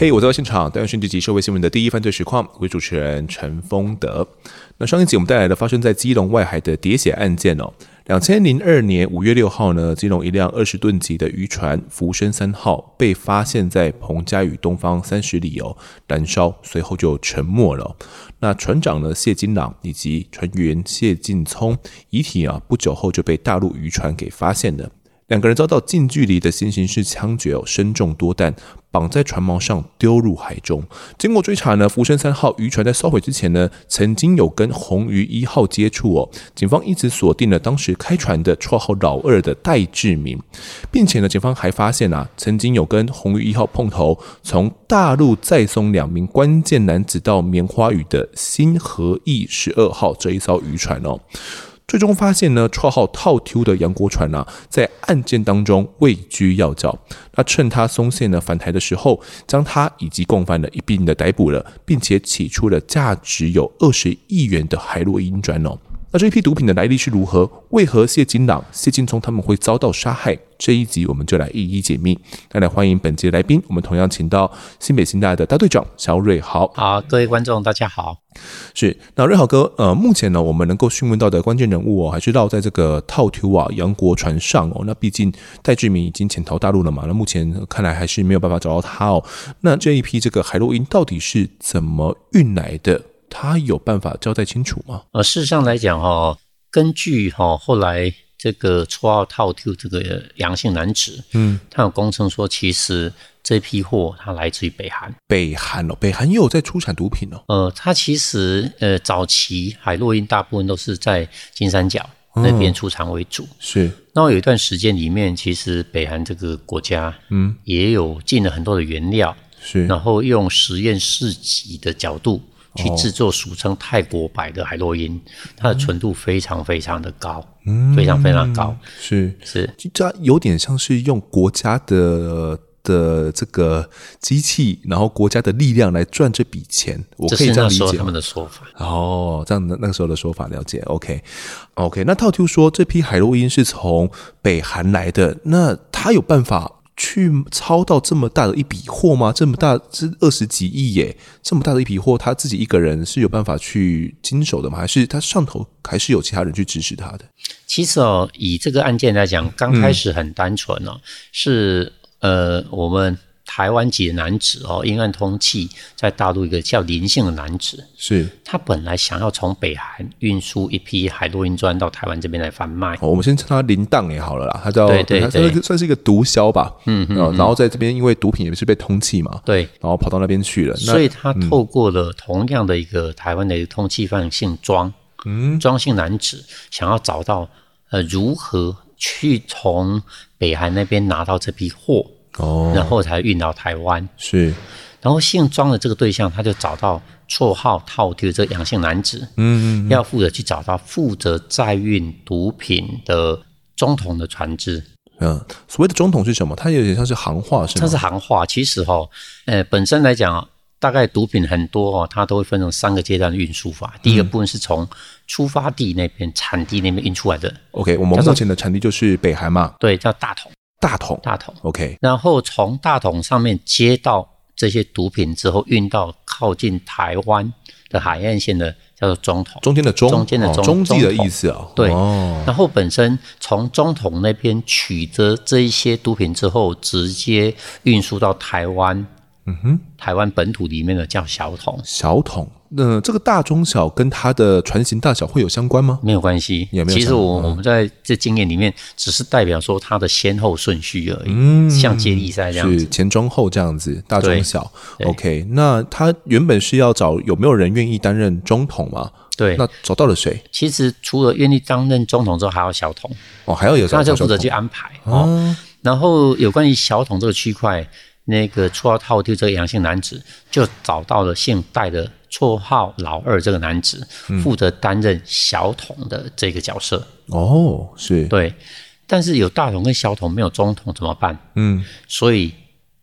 嘿，hey, 我在现场，带您讯息社会新闻的第一犯罪实况，为主持人陈丰德。那上一集我们带来的发生在基隆外海的喋血案件哦，两千零二年五月六号呢，基隆一辆二十吨级的渔船“福生三号”被发现在彭佳屿东方三十里哦燃烧，随后就沉没了。那船长呢谢金朗以及船员谢进聪遗体啊，不久后就被大陆渔船给发现了。两个人遭到近距离的行刑式枪决哦，身中多弹，绑在船锚上丢入海中。经过追查呢，福生三号渔船在烧毁之前呢，曾经有跟红鱼一号接触哦。警方一直锁定了当时开船的绰号老二的戴志明，并且呢，警方还发现啊，曾经有跟红鱼一号碰头，从大陆再送两名关键男子到棉花屿的新和义十二号这一艘渔船哦。最终发现呢，绰号套 Q 的杨国传呢，在案件当中位居要角。那趁他松懈呢返台的时候，将他以及共犯的一并的逮捕了，并且起出了价值有二十亿元的海洛因砖哦。那这一批毒品的来历是如何？为何谢金朗、谢金聪他们会遭到杀害？这一集我们就来一一解密。那来欢迎本集的来宾，我们同样请到新北新大的大队长小瑞豪。好，各位观众大家好。是，那瑞豪哥，呃，目前呢，我们能够讯问到的关键人物哦，还是绕在这个套图啊杨国船上哦。那毕竟戴志明已经潜逃大陆了嘛，那目前看来还是没有办法找到他哦。那这一批这个海洛因到底是怎么运来的？他有办法交代清楚吗？呃，事实上来讲哈，根据哈后来这个绰号套 Q 这个阳性男子，嗯，他有供称说，其实这批货它来自于北韩。北韩哦，北韩又有在出产毒品哦。呃，它其实呃早期海洛因大部分都是在金三角那边出产为主。是。那有一段时间里面，其实北韩这个国家，嗯，也有进了很多的原料，是，然后用实验室级的角度。去制作俗称泰国白的海洛因，它的纯度非常非常的高，嗯，非常非常高，是是，这有点像是用国家的的这个机器，然后国家的力量来赚这笔钱，我可以这样理解。他们的说法哦，这样的那个时候的说法了解，OK OK。那套 Q 说这批海洛因是从北韩来的，那他有办法？去操到这么大的一笔货吗？这么大，这二十几亿耶，这么大的一笔货，他自己一个人是有办法去经手的吗？还是他上头还是有其他人去支持他的？其实哦，以这个案件来讲，刚开始很单纯哦，嗯、是呃我们。台湾籍的男子哦，因案通缉在大陆一个叫林姓的男子，是。他本来想要从北韩运输一批海洛因砖到台湾这边来贩卖。我们先称他林荡也好了啦，他叫对对对，他算是一个毒枭吧，嗯嗯，然后在这边因为毒品也是被通缉嘛，对，然后跑到那边去了，所以他透过了同样的一个台湾的一个通缉犯姓庄，嗯，庄姓男子想要找到呃如何去从北韩那边拿到这批货。哦，然后才运到台湾。是，然后姓庄的这个对象，他就找到绰号套 Q 这个杨姓男子，嗯，嗯，嗯，要负责去找到负责载运毒品的中统的船只。嗯，所谓的中统是什么？它有点像是行话，是吗？它是行话。其实哈、哦，呃，本身来讲，大概毒品很多哦，它都会分成三个阶段的运输法。第一个部分是从出发地那边、产地那边运出来的。OK，我们目前的产地就是北韩嘛？对，叫大同。大桶，大桶，OK。然后从大桶上面接到这些毒品之后，运到靠近台湾的海岸线的叫做中桶，中间的中，中间的中，中继的意思啊。对。然后本身从中统那边取得这一些毒品之后，直接运输到台湾。嗯哼，台湾本土里面的叫小桶，小桶。那这个大中小跟它的船型大小会有相关吗？没有关系，也没有。其实我我们在这经验里面，只是代表说它的先后顺序而已。嗯，像接力赛这样子，是前中后这样子，大中小。OK，那他原本是要找有没有人愿意担任中统吗？对，那找到了谁？其实除了愿意担任中统之后，还有小童哦，还要有小他就负责去安排哦。哦然后有关于小童这个区块，那个绰号套 Q 这个杨姓男子，就找到了姓戴的绰号老二这个男子，负责担任小童的这个角色。哦，是。对。但是有大童跟小童，没有中童怎么办？嗯，所以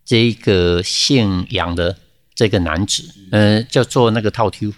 这个姓杨的这个男子，呃，叫做那个套 Q，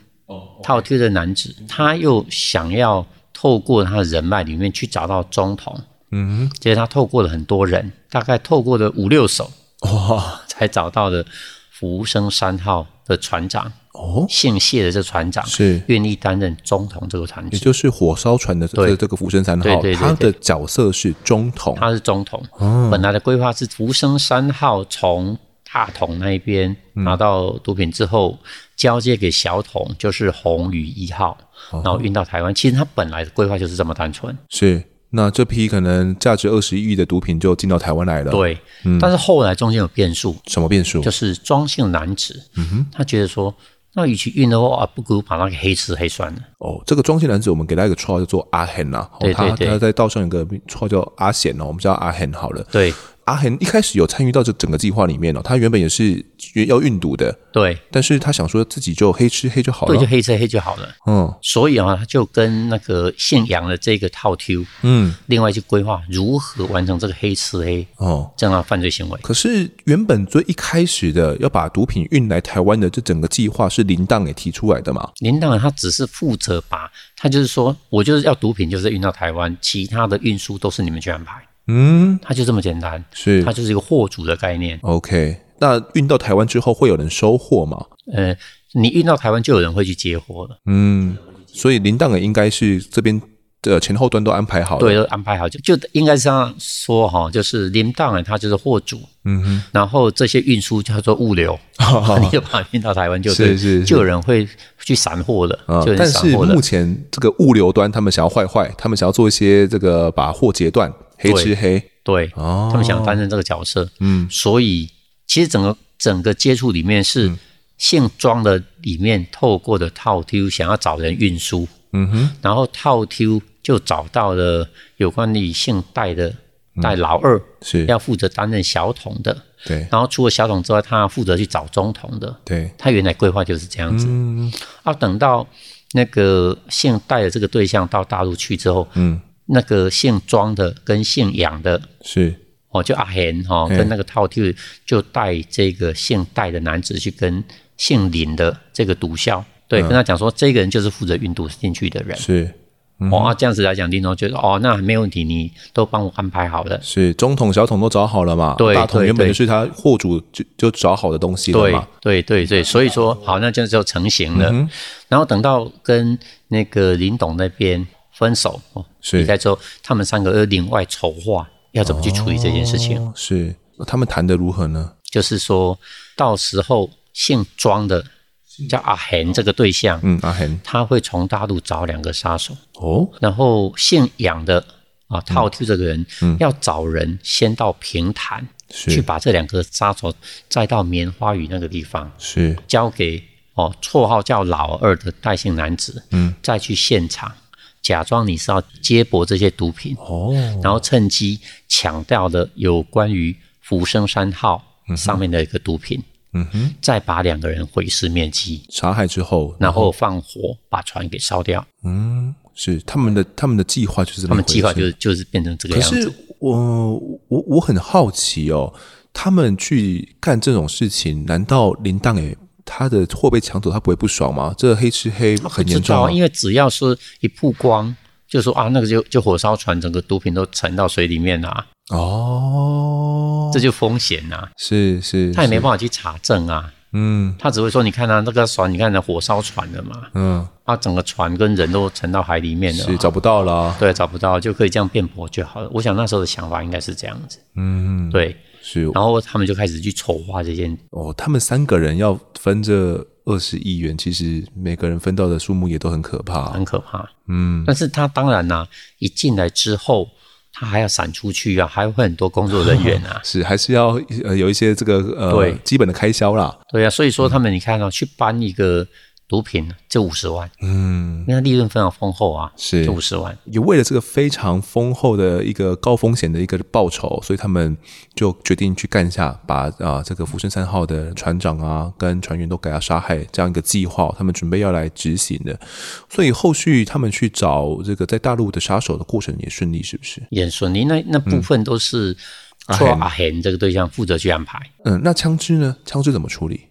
套 Q 的男子，他又想要透过他的人脉里面去找到中童，嗯，结果他透过了很多人，大概透过了五六手，哇，才找到了福生三号的船长。哦，姓谢的这船长是愿意担任中统这个船，也就是火烧船的这这个福生三号，对对对对，他的角色是中统，他是中统。哦、本来的规划是福生三号从大统那边拿到毒品之后，嗯、交接给小统，就是红鱼一号，然后运到台湾。其实他本来的规划就是这么单纯。是。那这批可能价值二十亿的毒品就进到台湾来了。对，嗯，但是后来中间有变数。什么变数？就是庄姓男子，嗯哼，他觉得说，那与其运的话，不如把那个黑吃黑算了。哦，这个庄姓男子，我们给他一个绰号叫做阿贤呐，对对对，他他在道上有个绰号叫阿贤哦，我们叫阿贤好了。对。阿恒一开始有参与到这整个计划里面哦，他原本也是要运毒的，对，但是他想说自己就黑吃黑就好了，对，就黑吃黑就好了，嗯，所以啊，他就跟那个姓杨的这个套 Q，嗯，另外去规划如何完成这个黑吃黑哦。这样的犯罪行为。可是原本最一开始的要把毒品运来台湾的这整个计划是林荡给提出来的嘛？林荡他只是负责把，他就是说我就是要毒品，就是运到台湾，其他的运输都是你们去安排。嗯，它就这么简单，是，它就是一个货主的概念。OK，那运到台湾之后会有人收货吗？呃，你运到台湾就有人会去接货了。嗯，所以林荡也应该是这边的前后端都安排好了，对，都安排好就就应该是这样说哈，就是林荡他就是货主，嗯哼，然后这些运输叫做物流，哦、你就把它运到台湾就对，是是是，就有人会去散货的，嗯、但是目前这个物流端他们想要坏坏，他们想要做一些这个把货截断。黑吃黑，对，哦，他们想担任这个角色，嗯，所以其实整个整个接触里面是姓庄的里面透过的套 Q 想要找人运输，嗯哼，然后套 Q 就找到了有关于姓戴的戴老二是。要负责担任小统的，对，然后除了小统之外，他负责去找中统的，对，他原来规划就是这样子，嗯，啊，等到那个姓戴的这个对象到大陆去之后，嗯。那个姓庄的跟姓杨的，是哦，就阿贤哈，跟那个套 Q 就带这个姓戴的男子去跟姓林的这个毒枭，对，跟他讲说，这个人就是负责运毒进去的人。是，哦，这样子来讲，林总觉得哦，那没问题，你都帮我安排好了。是，中统、小统都找好了嘛？对，大统原本就是他货主就就找好的东西了嘛？对，对，对，对，所以说好，那这样就成型了。然后等到跟那个林董那边。分手哦，离开之后，他们三个又另外筹划要怎么去处理这件事情。哦、是，他们谈的如何呢？就是说到时候姓庄的叫阿恒这个对象，嗯，阿恒他会从大陆找两个杀手。哦，然后姓杨的啊套住这个人，嗯，要找人先到平潭去把这两个杀手再到棉花屿那个地方，是。交给哦绰号叫老二的戴姓男子，嗯，再去现场。假装你是要接驳这些毒品哦，然后趁机抢掉了有关于福生三号上面的一个毒品，嗯哼，再把两个人毁尸灭迹，杀害之后，然后放火把船给烧掉。嗯，是他们的他们的计划就是他们计划就是就是变成这个样子。我我我很好奇哦，他们去干这种事情，难道林荡也？他的货被抢走，他不会不爽吗？这个、黑吃黑很严重、啊，因为只要是一曝光，就说啊，那个就就火烧船，整个毒品都沉到水里面啊。哦，这就风险啊。是是，他也没办法去查证啊。嗯，他只会说，你看啊，那个船，你看那火烧船了嘛。嗯，啊，整个船跟人都沉到海里面了，是找不到了、啊。对，找不到就可以这样辩驳就好了。我想那时候的想法应该是这样子。嗯，对。是，然后他们就开始去筹划这件。哦，他们三个人要分这二十亿元，其实每个人分到的数目也都很可怕，很可怕。嗯，但是他当然啦、啊，一进来之后，他还要闪出去啊，还会很多工作人员啊，是还是要呃有一些这个呃对。基本的开销啦。对啊，所以说他们你看到、啊嗯、去搬一个毒品就五十万，嗯，因为利润非常丰厚啊，是就五十万。也为了这个非常丰厚的一个高风险的一个报酬，所以他们就决定去干下，把啊、呃、这个福生三号的船长啊跟船员都给他杀害这样一个计划，他们准备要来执行的。所以后续他们去找这个在大陆的杀手的过程也顺利，是不是？也顺利，那那部分都是做阿贤这个对象负责去安排。嗯，那枪支呢？枪支怎么处理？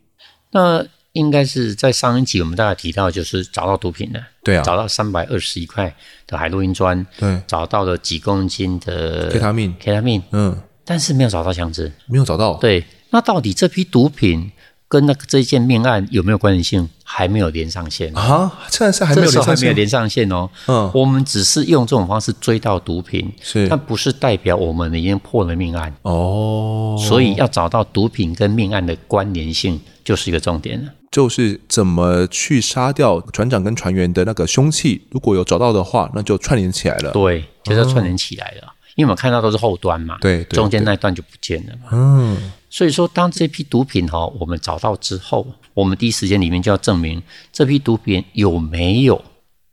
那应该是在上一集我们大概提到，就是找到毒品了，对啊，找到三百二十一块的海洛因砖，对，找到了几公斤的 K 他命，K 他命，嗯，但是没有找到枪支，没有找到，对，那到底这批毒品跟那个这件命案有没有关联性？还没有连上线啊，现在是还没有连上线，还没有连上线哦，嗯，我们只是用这种方式追到毒品，是，但不是代表我们已经破了命案哦，所以要找到毒品跟命案的关联性，就是一个重点了。就是怎么去杀掉船长跟船员的那个凶器，如果有找到的话，那就串联起来了。对，就是要串联起来了，哦、因为我们看到都是后端嘛，对，对中间那一段就不见了嘛。嗯，所以说，当这批毒品哈，我们找到之后，我们第一时间里面就要证明这批毒品有没有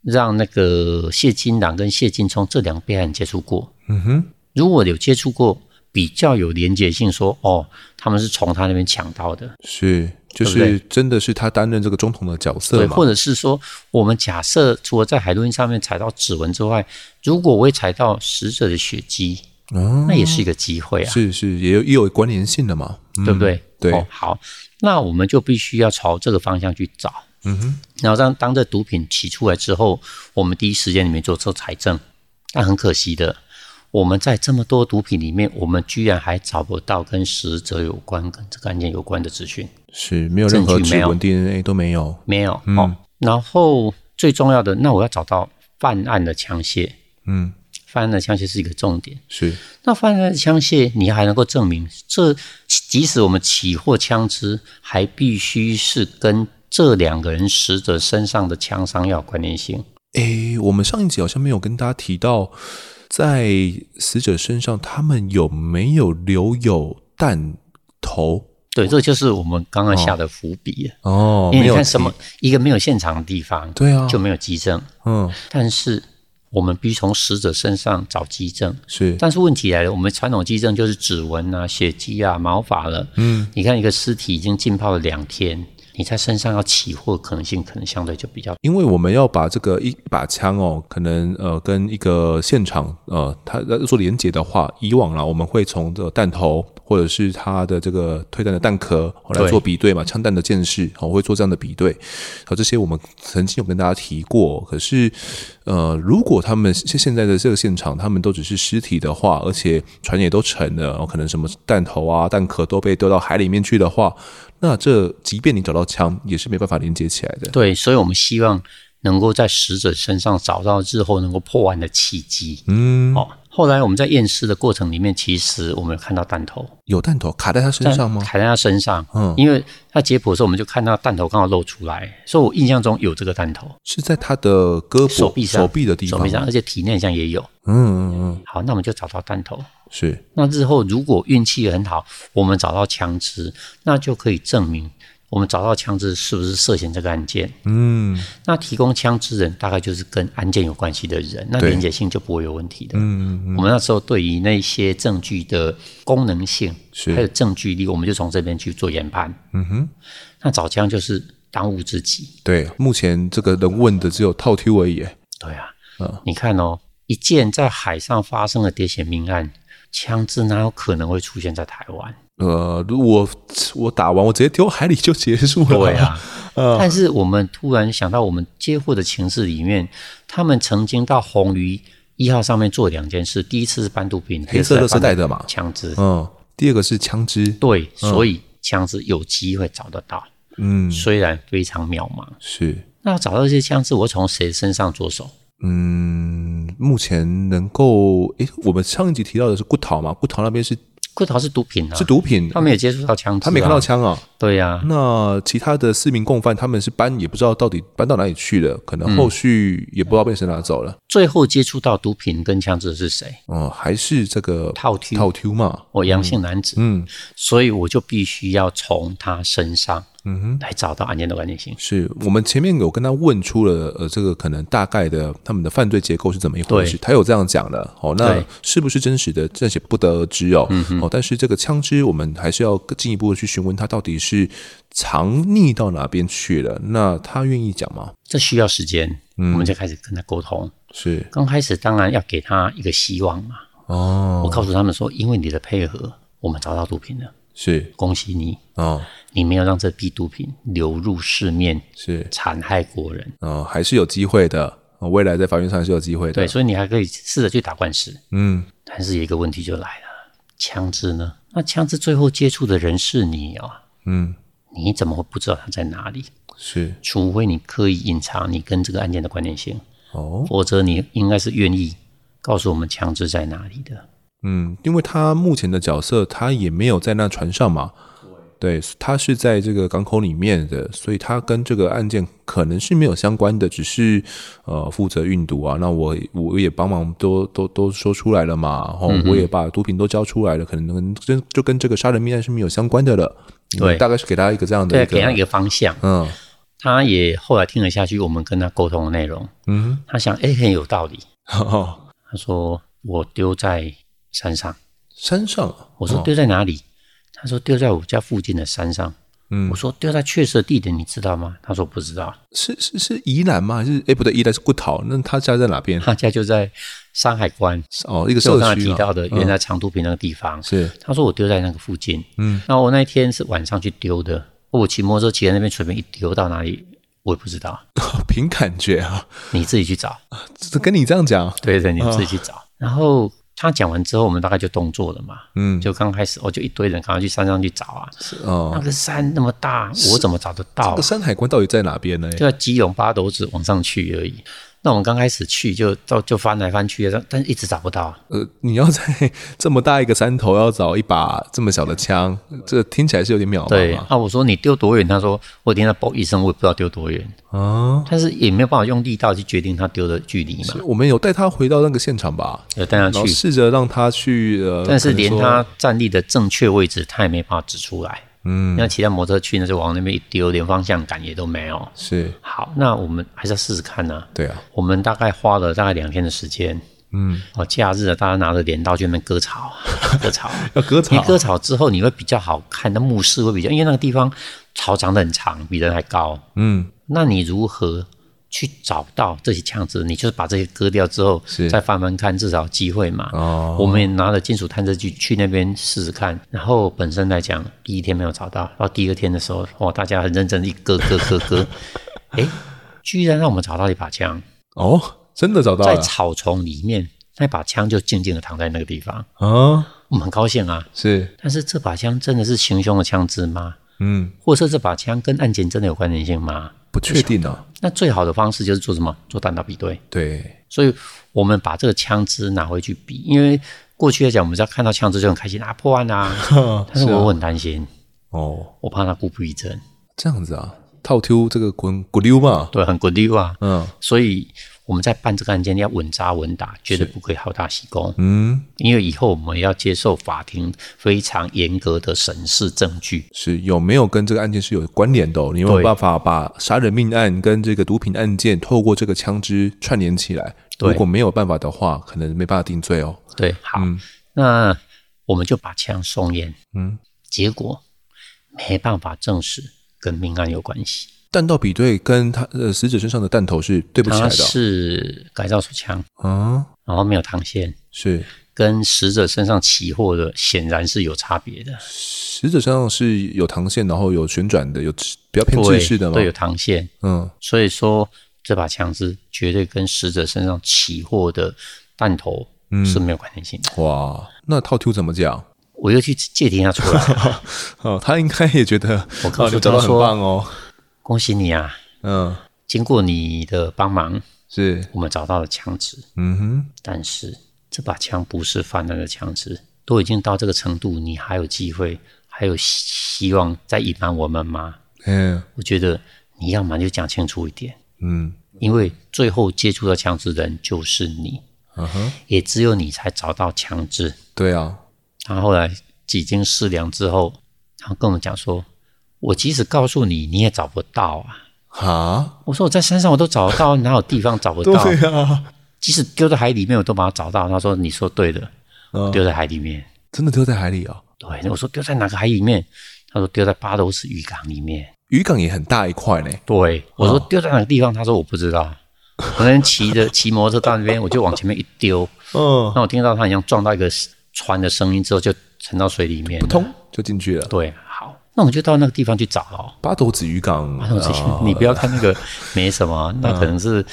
让那个谢金朗跟谢金聪这两个被害人接触过。嗯哼，如果有接触过，比较有连结性说，说哦，他们是从他那边抢到的，是。就是真的是他担任这个总统的角色，对，或者是说，我们假设除了在海洛因上面采到指纹之外，如果我也采到死者的血迹，哦，那也是一个机会啊，是是，也有也有关联性的嘛，对不对？对，哦，好，那我们就必须要朝这个方向去找，嗯哼，然后当当这毒品取出来之后，我们第一时间里面做做财政，但很可惜的。我们在这么多毒品里面，我们居然还找不到跟死者有关、跟这个案件有关的资讯，是没有任何指纹、DNA 都没有，没有。嗯、哦，然后最重要的，那我要找到犯案的枪械。嗯，犯案的枪械是一个重点。是，那犯案的枪械，你还能够证明这？即使我们起获枪支，还必须是跟这两个人死者身上的枪伤要有关联性。诶，我们上一集好像没有跟大家提到。在死者身上，他们有没有留有弹头？对，这就是我们刚刚下的伏笔哦。因为你看什么，一个没有现场的地方，对啊，就没有迹证。嗯，但是我们必须从死者身上找迹证。是，但是问题来了，我们传统迹证就是指纹啊、血迹啊、毛发了。嗯，你看一个尸体已经浸泡了两天。你在身上要起获可能性，可能相对就比较，因为我们要把这个一把枪哦，可能呃跟一个现场呃，它做连接的话，以往啦，我们会从这个弹头或者是它的这个退弹的弹壳来做比对嘛，枪弹的见识，我会做这样的比对，好，这些我们曾经有跟大家提过。可是呃，如果他们现现在的这个现场，他们都只是尸体的话，而且船也都沉了，可能什么弹头啊、弹壳都被丢到海里面去的话。那这即便你找到枪，也是没办法连接起来的。对，所以我们希望能够在死者身上找到日后能够破案的契机。嗯，哦，后来我们在验尸的过程里面，其实我们有看到弹头，有弹头卡在他身上吗？卡在他身上，嗯，因为他解剖的时候，我们就看到弹头刚好露出来，所以我印象中有这个弹头是在他的胳膊、手臂上、手臂的地方，手臂上，而且体内好像也有。嗯嗯嗯，好，那我们就找到弹头。是，那日后如果运气很好，我们找到枪支，那就可以证明我们找到枪支是不是涉嫌这个案件。嗯，那提供枪支人大概就是跟案件有关系的人，那连结性就不会有问题的。嗯，嗯，我们那时候对于那些证据的功能性，还有证据力，我们就从这边去做研判。嗯哼，那找枪就是当务之急。对，目前这个能问的只有套 Q 而已。对啊，嗯，你看哦，一件在海上发生的喋血命案。枪支哪有可能会出现在台湾？呃，如果我打完，我直接丢海里就结束了。对啊，呃，但是我们突然想到，我们接获的情势里面，他们曾经到红鱼一号上面做两件事：第一次是搬毒品，黑色垃圾袋的嘛，枪支。嗯，第二个是枪支。对，所以枪支有机会找得到。嗯，虽然非常渺茫。是。那要找到这些枪支，我从谁身上着手？嗯，目前能够诶，我们上一集提到的是顾桃嘛？顾桃那边是顾桃是毒品啊，是毒品，他没有接触到枪支，啊，他没看到枪啊。对呀，啊，那其他的四名共犯，他们是搬也不知道到底搬到哪里去了，可能后续也不知道被谁拿走了。嗯，最后接触到毒品跟枪支的是谁？哦，还是这个套 Q 套 Q 嘛？哦，阳性男子。嗯，所以我就必须要从他身上嗯哼，来找到案件的关键性。是我们前面有跟他问出了呃，这个可能大概的他们的犯罪结构是怎么一回事，他有这样讲的哦，那是不是真实的，暂且不得而知哦。嗯、哦，但是这个枪支我们还是要进一步的去询问他到底是藏匿到哪边去了。那他愿意讲吗？这需要时间，嗯，我们就开始跟他沟通。是刚开始当然要给他一个希望嘛。哦，我告诉他们说，因为你的配合，我们找到毒品了。是，恭喜你哦，你没有让这批毒品流入市面，是残害国人哦，还是有机会的，未来在法院上还是有机会的。对，所以你还可以试着去打官司。嗯，但是有一个问题就来了，枪支呢？那枪支最后接触的人是你哦。嗯，你怎么会不知道他在哪里？是，除非你刻意隐藏你跟这个案件的关联性哦，否则你应该是愿意告诉我们枪支在哪里的。嗯，因为他目前的角色，他也没有在那船上嘛，对，他是在这个港口里面的，所以他跟这个案件可能是没有相关的，只是呃负责运毒啊。那我我也帮忙都都都说出来了嘛，然后我也把毒品都交出来了，可能跟就跟这个杀人命案是没有相关的了。对，大概是给他一个这样的一个，对，给他一个方向。嗯，他也后来听了下去，我们跟他沟通的内容，嗯，他想，哎，很有道理。哦，他说我丢在。山上，山上，我说丢在哪里？哦、他说丢在我家附近的山上。嗯，我说丢在确实的地点，你知道吗？他说不知道。是是是宜兰吗？还是哎不对，宜兰是骨头。那他家在哪边？他家就在山海关哦，一个社区。我刚才提到的原来长途平那个地方。嗯、是，他说我丢在那个附近。嗯，那我那一天是晚上去丢的。我骑摩托车骑在那边，随便一丢到哪里，我也不知道。凭感觉啊，你自己去找。这跟你这样讲？对对，你自己去找。哦、然后。他讲完之后，我们大概就动作了嘛。嗯，就刚开始，我就一堆人赶快去山上去找啊。是哦，那个山那么大，我怎么找得到啊？这个山海关到底在哪边呢？就在基隆八斗子往上去而已。那我们刚开始去就到就翻来翻去的，但是一直找不到。呃，你要在 这么大一个山头要找一把这么小的枪，这听起来是有点渺茫。对，啊，我说你丢多远？他说我听他嘣一声，我也不知道丢多远。啊，但是也没有办法用力道去决定他丢的距离嘛。我们有带他回到那个现场吧？有带他去，试着让他去。呃，但是连他站立的正确位置，他也没办法指出来。嗯，那骑辆摩托车去，呢就往那边一丢，连方向感也都没有。是，好，那我们还是要试试看呢、啊。对啊，我们大概花了大概两天的时间。嗯，哦，假日啊，大家拿着镰刀去那边割草，割草要割草。你割草之后，你会比较好看，那墓室会比较，因为那个地方草长得很长，比人还高。嗯，那你如何？去找到这些枪支，你就是把这些割掉之后，再翻翻看，至少有机会嘛。哦，我们也拿了金属探测器去那边试试看，然后本身来讲，第一天没有找到，到第二天的时候，哇，大家很认真的一割割割割，哎，居然让我们找到一把枪。哦，真的找到了，在草丛里面，那把枪就静静的躺在那个地方。啊，我们很高兴啊。是，但是这把枪真的是行凶的枪支吗？嗯，或者说这把枪跟案件真的有关联性吗？不确定呢、啊。那最好的方式就是做什么？做弹道比对。对，所以我们把这个枪支拿回去比，因为过去来讲，我们只要看到枪支就很开心啊，破案啊。但是我很担心哦，我怕他故布疑阵。这样子啊，套丢这个滚滚溜嘛？对，很滚溜啊。嗯，所以。我们在办这个案件要稳扎稳打，绝对不可以好大喜功。嗯，因为以后我们要接受法庭非常严格的审视证据，是有没有跟这个案件是有关联的哦？你有没有办法把杀人命案跟这个毒品案件透过这个枪支串联起来？如果没有办法的话，可能没办法定罪哦。对，好，嗯，那我们就把枪送验。嗯，结果没办法证实跟命案有关系。弹道比对跟他呃死者身上的弹头是对不起来的，是改造手枪啊，然后没有膛线，是跟死者身上起获的显然是有差别的。死者身上是有膛线，然后有旋转的，有比较偏制式的吗？对，有膛线。嗯，所以说这把枪支绝对跟死者身上起获的弹头是没有关联性的。嗯。哇，那套 Q 怎么讲？我又去借听他出来，哦，他应该也觉得我告诉他找到很棒哦。恭喜你啊！嗯，经过你的帮忙，是我们找到了枪支。嗯哼，但是这把枪不是犯案的枪支，都已经到这个程度，你还有机会，还有希望再隐瞒我们吗？嗯，我觉得你要么就讲清楚一点。嗯，因为最后接触到枪支的人就是你。嗯哼，也只有你才找到枪支。对啊。他后来几经思量之后，他跟我们讲说。我即使告诉你，你也找不到啊。啊！我说我在山上我都找得到，哪有地方找不到？对啊，即使丢在海里面，我都把它找到。他说：“你说对的，嗯丢在海里面。真的丢在海里啊、哦？”对，我说丢在哪个海里面？他说丢在八斗子渔港里面。渔港也很大一块呢。对，我说丢在哪个地方？他说我不知道。我那天骑着 骑摩托车到那边，我就往前面一丢。嗯，那我听到他好像撞到一个船的声音之后，就沉到水里面，扑通就进去了。对，好，那我们就到那个地方去找了。八斗子渔港，八斗子，你不要看那个 没什么，那可能是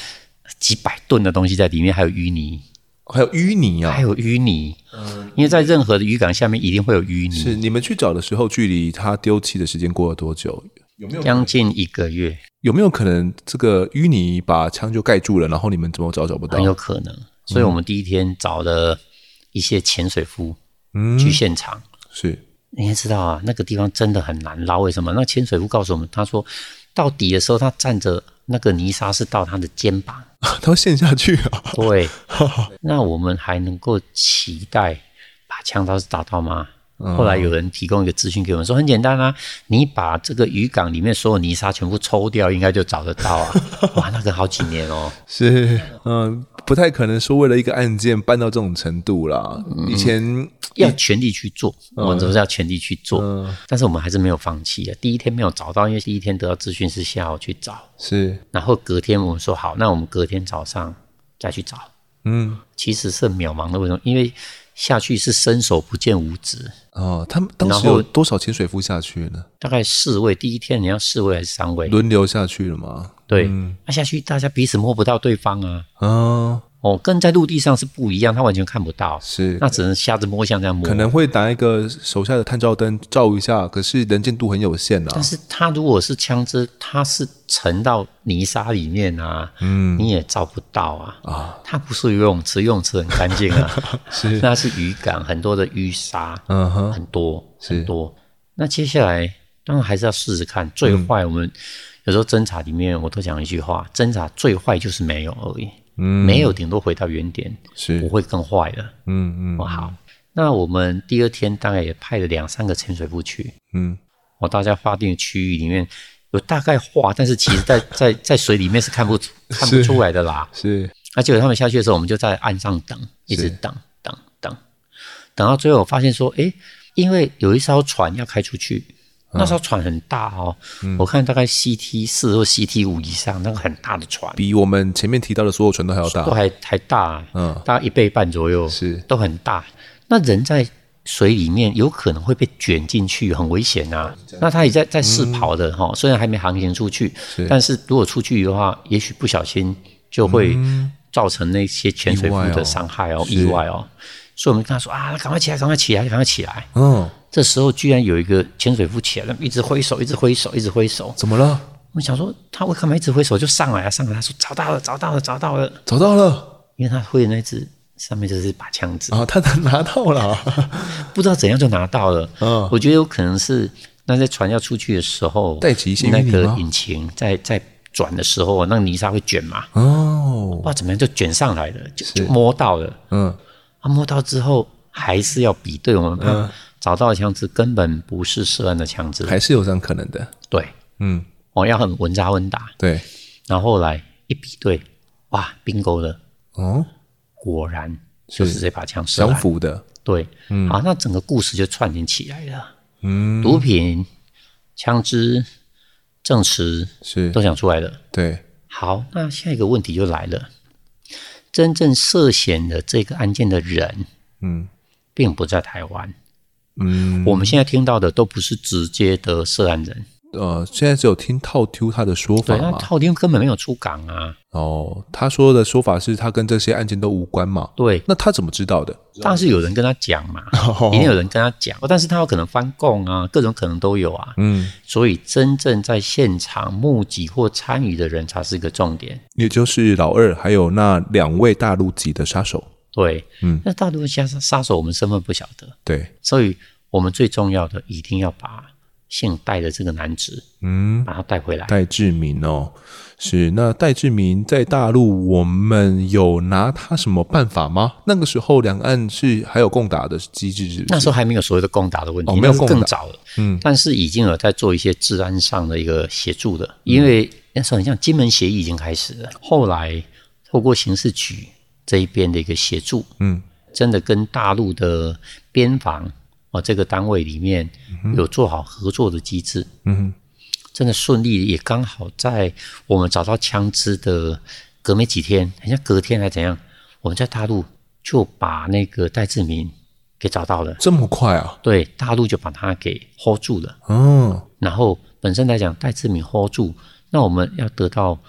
几百吨的东西在里面，还有淤泥，还有淤泥啊，还有淤泥。嗯，因为在任何的渔港下面一定会有淤泥。是你们去找的时候，距离它丢弃的时间过了多久？有没有将近一个月？有没有可能这个淤泥把枪就盖住了，然后你们怎么找找不到？很有可能。所以我们第一天找了一些潜水夫，嗯，去现场。是，你也知道啊，那个地方真的很难捞。为什么？那潜水夫告诉我们，他说到底的时候，他站着那个泥沙是到他的肩膀，他陷下去啊。对，那我们还能够期待把枪刀是打到吗？后来有人提供一个资讯给我们，说很简单啊，你把这个渔港里面所有泥沙全部抽掉，应该就找得到啊。哇，那个好几年哦。是，嗯，不太可能说为了一个案件办到这种程度啦。以前要全力去做，我们都是要全力去做。但是我们还是没有放弃啊。第一天没有找到，因为第一天得到资讯是下午去找，是。然后隔天我们说好，那我们隔天早上再去找。嗯，其实是渺茫的，为什么？因为下去是伸手不见五指哦。他们当时有多少潜水夫下去呢？大概四位。第一天你要四位还是三位？轮流下去了吗？对，那、嗯啊、下去大家彼此摸不到对方啊。哦。哦，跟在陆地上是不一样，他完全看不到，是，那只能瞎子摸象这样摸。可能会拿一个手下的探照灯照一下，可是能见度很有限啊。但是他如果是枪支，它是沉到泥沙里面啊，嗯，你也照不到啊。啊，它不是游泳池，游泳池很干净啊，是，那是渔港，很多的淤沙，嗯哼，很多很多。那接下来当然还是要试试看，最坏我们有时候侦查里面我都讲一句话，侦查最坏就是没有而已。嗯，没有，顶多回到原点，是不会更坏的。嗯嗯，哦好，那我们第二天大概也派了两三个潜水夫去。嗯，我大家划定的区域里面有大概画，但是其实在 在在水里面是看不出看不出来的啦。是，那结果他们下去的时候，我们就在岸上等，一直等等等，等到最后我发现说，哎，因为有一艘船要开出去。那艘船很大哦，嗯、我看大概 CT 四或 CT 五以上，那个很大的船，比我们前面提到的所有船都还要大，都还还大，嗯，大概一倍半左右，是。都很大。那人在水里面有可能会被卷进去，很危险啊。那他也在在试跑的哈，嗯、虽然还没航行出去，是。但是如果出去的话，也许不小心就会造成那些潜水夫的伤害哦，意外哦。所以我们跟他说啊，赶快起来，赶快起来，赶快起来。嗯，这时候居然有一个潜水夫起来了，一直挥手，一直挥手，一直挥手。怎么了？我想说他为什么一直挥手就上来啊？上来，他说找到了，找到了，找到了，找到了。因为他挥的那只上面就是一把枪子啊，他拿到了，不知道怎样就拿到了。嗯，我觉得有可能是那在船要出去的时候，带起一些那个引擎在在转的时候，那个泥沙会卷嘛。哦，不知道怎么样就卷上来了，就就摸到了。嗯。他摸到之后，还是要比对。我们找到的枪支根本不是涉案的枪支，还是有这样可能的。对，嗯，我要很稳扎稳打。对，然后后来一比对，哇，bingo 了。哦，果然就是这把枪是相符的。对，嗯，好，那整个故事就串联起来了。嗯，毒品、枪支、证词是都想出来了。对，好，那下一个问题就来了。真正涉嫌的这个案件的人，嗯，并不在台湾，嗯，我们现在听到的都不是直接的涉案人，呃，现在只有听套 Q 他的说法嘛，套 Q 根本没有出港啊，哦，他说的说法是他跟这些案件都无关嘛，对，那他怎么知道的？当然是有人跟他讲嘛，一定有人跟他讲，但是他有可能翻供啊，各种可能都有啊。嗯，所以真正在现场目击或参与的人才是一个重点，也就是老二还有那两位大陆籍的杀手。对，嗯，那大陆杀杀手我们身份不晓得，对，所以我们最重要的一定要把姓戴的这个男子，嗯，把他带回来。戴志明哦，是那戴志明在大陆，我们有拿他什么办法吗？那个时候两岸是还有共打的机制是不是？那时候还没有所谓的共打的问题，哦、没有共打更早了。嗯，但是已经有在做一些治安上的一个协助的，因为那时候很像金门协议已经开始了，后来透过刑事局这一边的一个协助，嗯，真的跟大陆的边防。哦，这个单位里面有做好合作的机制，嗯哼，真的顺利，也刚好在我们找到枪支的隔没几天，好像隔天还怎样，我们在大陆就把那个戴志明给找到了，这么快啊？对，大陆就把他给 hold 住了，嗯，然后本身来讲，戴志明 hold 住，那我们要得到。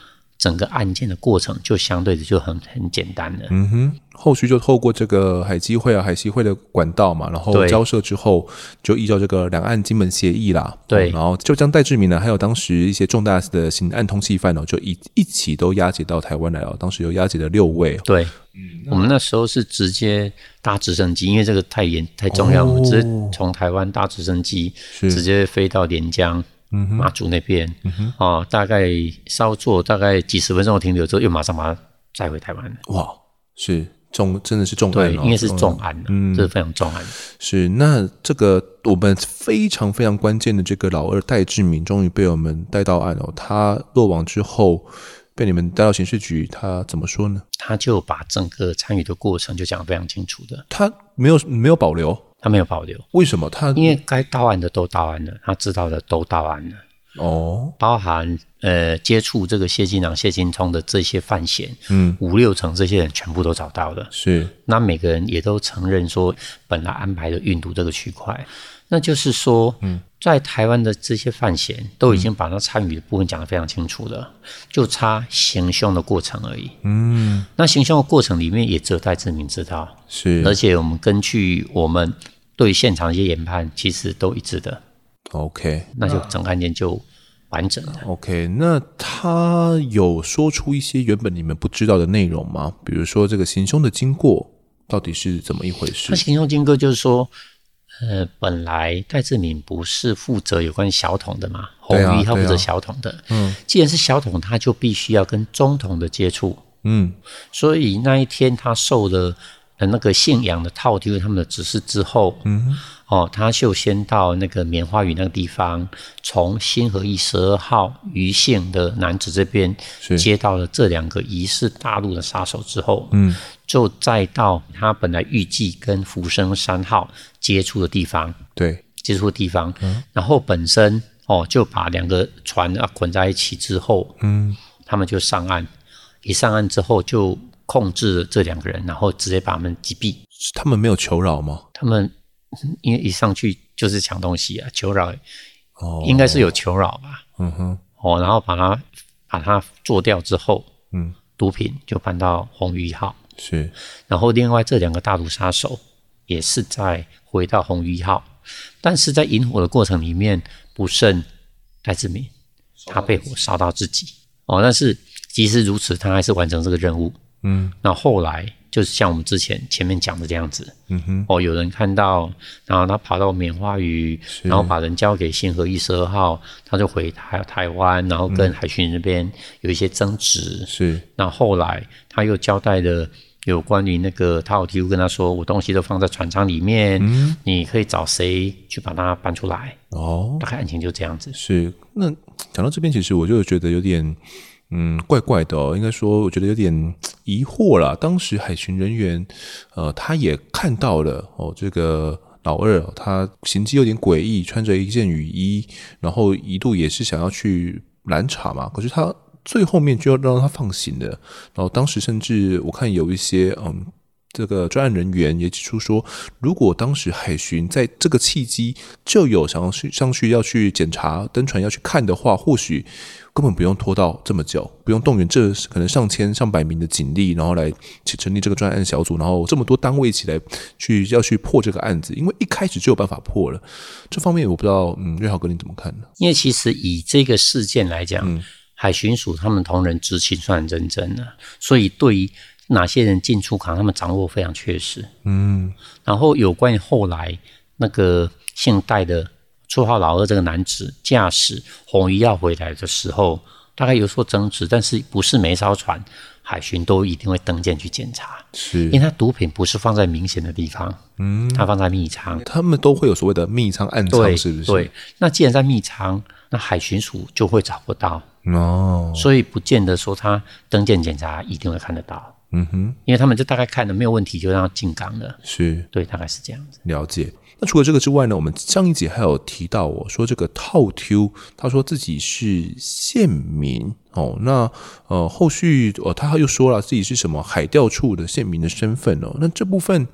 整个案件的过程就相对的就很很简单了。嗯哼，后续就透过这个海基会啊、海协会的管道嘛，然后交涉之后，就依照这个两岸金门协议啦，对，然后就将戴志明呢，还有当时一些重大的刑案通缉犯哦，就一一起都押解到台湾来了。当时有押解了六位。对，嗯，我们那时候是直接搭直升机，因为这个太严太重要，我们直接从台湾搭直升机，直接飞到连江。嗯，马祖那边，嗯哼，哦，大概稍作大概几十分钟的停留之后，又马上把他载回台湾。哇，是重，真的是重案，对，应该是重案，嗯，这是非常重案。是，那这个我们非常非常关键的这个老二戴志明，终于被我们带到案哦。他落网之后，被你们带到刑事局，他怎么说呢？他就把整个参与的过程就讲得非常清楚的，他没有没有保留。他没有保留，为什么？他因为该到案的都到案了，他知道的都到案了。哦，包含呃接触这个谢金良、谢金聪的这些犯嫌，嗯，五六成这些人全部都找到了。是，那每个人也都承认说，本来安排的运毒这个区块，那就是说，嗯，在台湾的这些犯嫌都已经把他参与的部分讲得非常清楚了，嗯，就差行凶的过程而已。嗯，那行凶的过程里面也只有戴志明知道，是，而且我们根据我们。对现场一些研判，其实都一致的。OK，那就整个案件就完整了。OK，那他有说出一些原本你们不知道的内容吗？比如说这个行凶的经过到底是怎么一回事？那行凶经过就是说，呃，本来戴志敏不是负责有关小桶的嘛，红鱼一号负责小桶的。嗯、既然是小桶，他就必须要跟中桶的接触。嗯，所以那一天他受了。那个信仰的套丢他们的指示之后，嗯，哦，他就先到那个棉花鱼那个地方，从新和一十二号余姓的男子这边接到了这两个疑似大陆的杀手之后，嗯，就再到他本来预计跟浮生三号接触的地方，对，接触的地方，嗯，然后本身哦就把两个船啊捆在一起之后，嗯，他们就上岸，一上岸之后就。控制了这两个人，然后直接把他们击毙。他们没有求饶吗？他们因为一上去就是抢东西啊，求饶哦，应该是有求饶吧。嗯哼，哦，然后把他把他做掉之后，嗯，毒品就搬到红鱼一号。是，然后另外这两个大毒杀手也是在回到红鱼一号，但是在引火的过程里面不慎戴志明，他被火烧到自己。哦，但是即使如此，他还是完成这个任务。嗯，那后来就是像我们之前前面讲的这样子，嗯哼，哦，有人看到，然后他跑到棉花鱼，然后把人交给星河一十二号，他就回台台湾，然后跟海巡那边有一些争执，是。那后来他又交代了有关于那个他有提出跟他说，我东西都放在船舱里面，嗯，你可以找谁去把它搬出来？哦，大概案情就这样子。是。那讲到这边，其实我就觉得有点。嗯，怪怪的哦，应该说，我觉得有点 疑惑了。当时海巡人员，呃，他也看到了哦，这个老二他行迹有点诡异，穿着一件雨衣，然后一度也是想要去拦查嘛。可是他最后面就要让他放行的。然后当时甚至我看有一些嗯。这个专案人员也指出说，如果当时海巡在这个契机就有想要去上去要去检查登船要去看的话，或许根本不用拖到这么久，不用动员这可能上千上百名的警力，然后来去成立这个专案小组，然后这么多单位一起来去要去破这个案子，因为一开始就有办法破了。这方面我不知道，嗯，瑞豪哥你怎么看呢？因为其实以这个事件来讲，嗯、海巡署他们同仁执勤算认真的，所以对于。哪些人进出港，他们掌握非常确实。嗯，然后有关于后来那个姓戴的绰号老二这个男子驾驶红鱼要回来的时候，大概有所争执，但是不是每艘船海巡都一定会登舰去检查，是，因为它毒品不是放在明显的地方，嗯，它放在密仓，他们都会有所谓的密仓暗舱，是不是？对，那既然在密仓，那海巡署就会找不到。哦，所以不见得说他登舰检查一定会看得到。嗯哼，因为他们就大概看了没有问题，就让他进港了。是，对，大概是这样子。了解。那除了这个之外呢，我们上一集还有提到，我说这个套 Q，他说自己是县民哦。那呃，后续哦，他又说了自己是什么海钓处的县民的身份哦。那这部分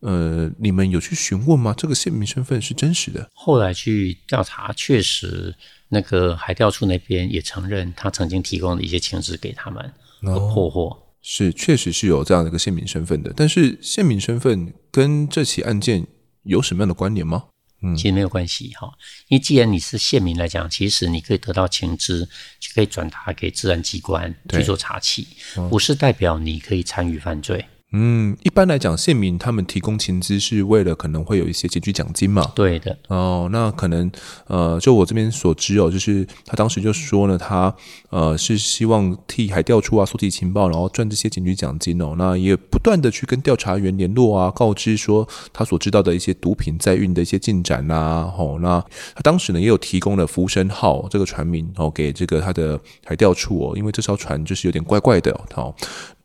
呃，你们有去询问吗？这个县民身份是真实的？后来去调查，确实那个海钓处那边也承认，他曾经提供了一些情资给他们，和破获。哦是，确实是有这样的一个县民身份的，但是县民身份跟这起案件有什么样的关联吗？嗯，其实没有关系哈，因为既然你是县民来讲，其实你可以得到情资，就可以转达给治安机关去做查起，不是代表你可以参与犯罪。嗯，一般来讲，县民他们提供情资是为了可能会有一些检举奖金嘛？对的。哦，那可能呃，就我这边所知哦，就是他当时就说呢，他呃是希望替海调处啊搜集情报，然后赚这些检举奖金哦。那也不断的去跟调查员联络啊，告知说他所知道的一些毒品在运的一些进展呐。哦，那他当时呢也有提供了福生号这个船名哦给这个他的海调处哦，因为这艘船就是有点怪怪的哦。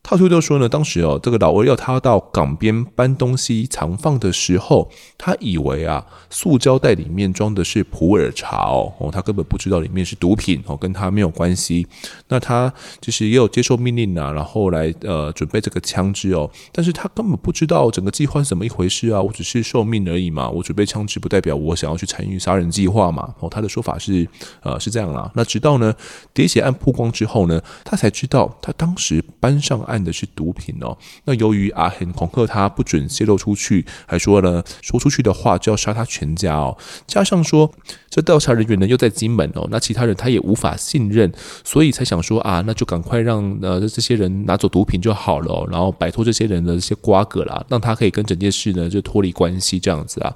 套 Q 就说呢，当时哦，这个老二要他到港边搬东西藏放的时候，他以为啊，塑胶袋里面装的是普洱茶哦，哦，他根本不知道里面是毒品哦，跟他没有关系。那他就是也有接受命令啊，然后来呃准备这个枪支哦，但是他根本不知道整个计划是怎么一回事啊，我只是受命而已嘛，我准备枪支不代表我想要去参与杀人计划嘛。哦，他的说法是呃是这样啦。那直到呢喋血案曝光之后呢，他才知道他当时搬上案的是毒品哦。那由于阿贤恐吓他不准泄露出去，还说呢，说出去的话就要杀他全家哦。加上说这调查人员呢又在金门哦，那其他人他也无法信任，所以才想说啊，那就赶快让呃这些人拿走毒品就好了，然后摆脱这些人的这些瓜葛啦，让他可以跟整件事呢就脱离关系这样子啊。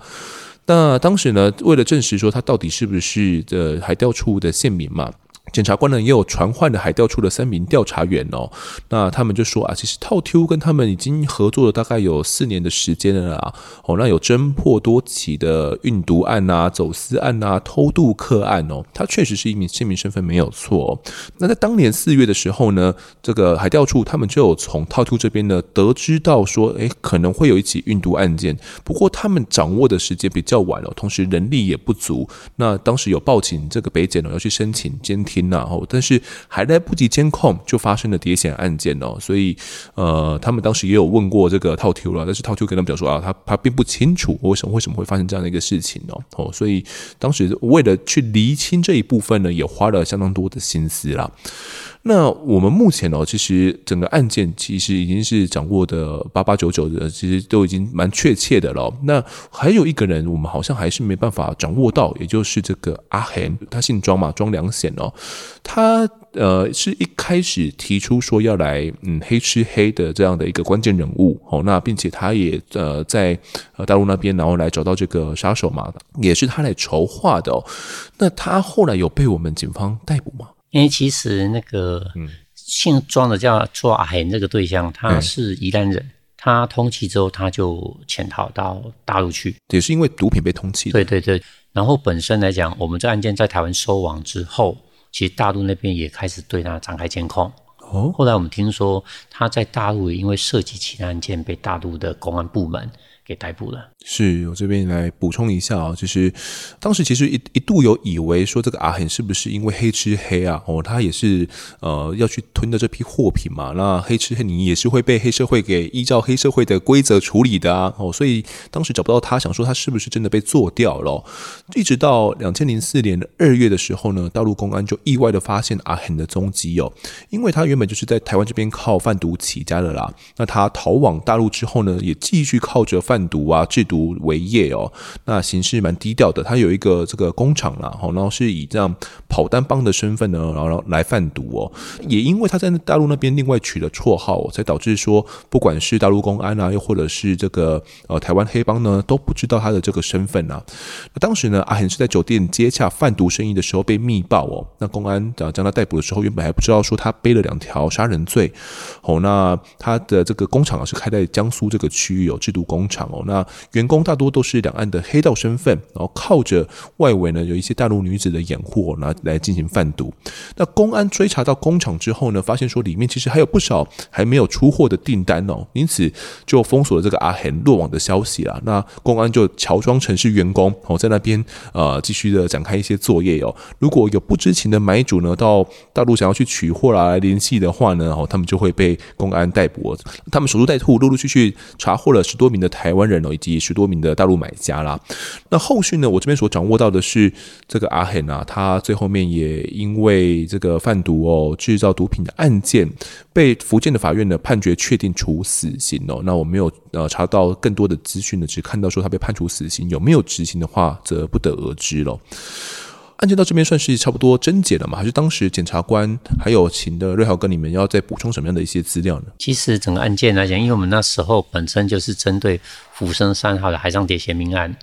那当时呢，为了证实说他到底是不是这海调处的县民嘛。检察官呢也有传唤了海调处的三名调查员哦，那他们就说啊，其实套 Q 跟他们已经合作了大概有四年的时间了啦，哦，那有侦破多起的运毒案啊、走私案啊、偷渡客案哦，他确实是一名姓名身份没有错。那在当年四月的时候呢，这个海调处他们就有从套 Q 这边呢得知到说，诶，可能会有一起运毒案件，不过他们掌握的时间比较晚了，同时人力也不足。那当时有报警这个北检呢要去申请监听。然后，但是还来不及监控，就发生了谍险案件哦。所以，呃，他们当时也有问过这个套 Q 了，但是套 Q 跟他们讲说啊，他他并不清楚为什么为什么会发生这样的一个事情哦。哦，所以当时为了去厘清这一部分呢，也花了相当多的心思啦。那我们目前哦，其实整个案件其实已经是掌握的八八九九的，其实都已经蛮确切的了。那还有一个人，我们好像还是没办法掌握到，也就是这个阿贤，他姓庄嘛，庄良显哦，他呃是一开始提出说要来嗯黑吃黑的这样的一个关键人物哦，那并且他也呃在呃大陆那边，然后来找到这个杀手嘛，也是他来筹划的哦。那他后来有被我们警方逮捕吗？因为其实那个姓庄的叫做阿贤这个对象，他是宜兰人，嗯、他通缉之后他就潜逃到大陆去，也是因为毒品被通缉。对对对，然后本身来讲，我们这案件在台湾收网之后，其实大陆那边也开始对他展开监控。哦，后来我们听说他在大陆也因为涉及其他案件被大陆的公安部门给逮捕了。是我这边来补充一下啊，就是当时其实一一度有以为说这个阿贤是不是因为黑吃黑啊？哦，他也是呃要去吞的这批货品嘛。那黑吃黑你也是会被黑社会给依照黑社会的规则处理的啊。哦，所以当时找不到他，想说他是不是真的被做掉了？一直到两千零四年的二月的时候呢，大陆公安就意外的发现阿贤的踪迹哦，因为他原本就是在台湾这边靠贩毒起家的啦。那他逃往大陆之后呢，也继续靠着贩毒啊、制毒毒为业哦。那行事蛮低调的，他有一个这个工厂啦，然后是以这样跑单帮的身份呢，然后来贩毒哦。也因为他在大陆那边另外取了绰号，才导致说，不管是大陆公安啊，又或者是这个呃台湾黑帮呢，都不知道他的这个身份啊。那当时呢，阿恒是在酒店接洽贩毒生意的时候被密报哦。那公安将将他逮捕的时候，原本还不知道说他背了两条杀人罪哦。那他的这个工厂啊是开在江苏这个区域有制毒工厂哦。那员工大多都是两岸的黑道身份，然后靠着外围呢有一些大陆女子的掩护，拿来进行贩毒。那公安追查到工厂之后呢，发现说里面其实还有不少还没有出货的订单哦，因此就封锁了这个阿恒落网的消息啦。那公安就乔装成是员工哦，在那边呃继续的展开一些作业哦。如果有不知情的买主呢到大陆想要去取货啦来联系的话呢，哦他们就会被公安逮捕。他们守株待兔，陆陆续续查获了十多名的台湾人哦，以及十多名的大陆买家啦。那后续呢，我这边所掌握到的是这个阿恒啊，他最后面也因为这个贩毒哦，制造毒品的案件，被福建的法院呢判决确定处死刑哦。那我没有呃查到更多的资讯呢，只看到说他被判处死刑，有没有执行的话，则不得而知了。案件到这边算是差不多侦结了吗？还是当时检察官还有请的瑞豪哥，你们要再补充什么样的一些资料呢？其实整个案件来讲，因为我们那时候本身就是针对福生三号的海上喋血命案。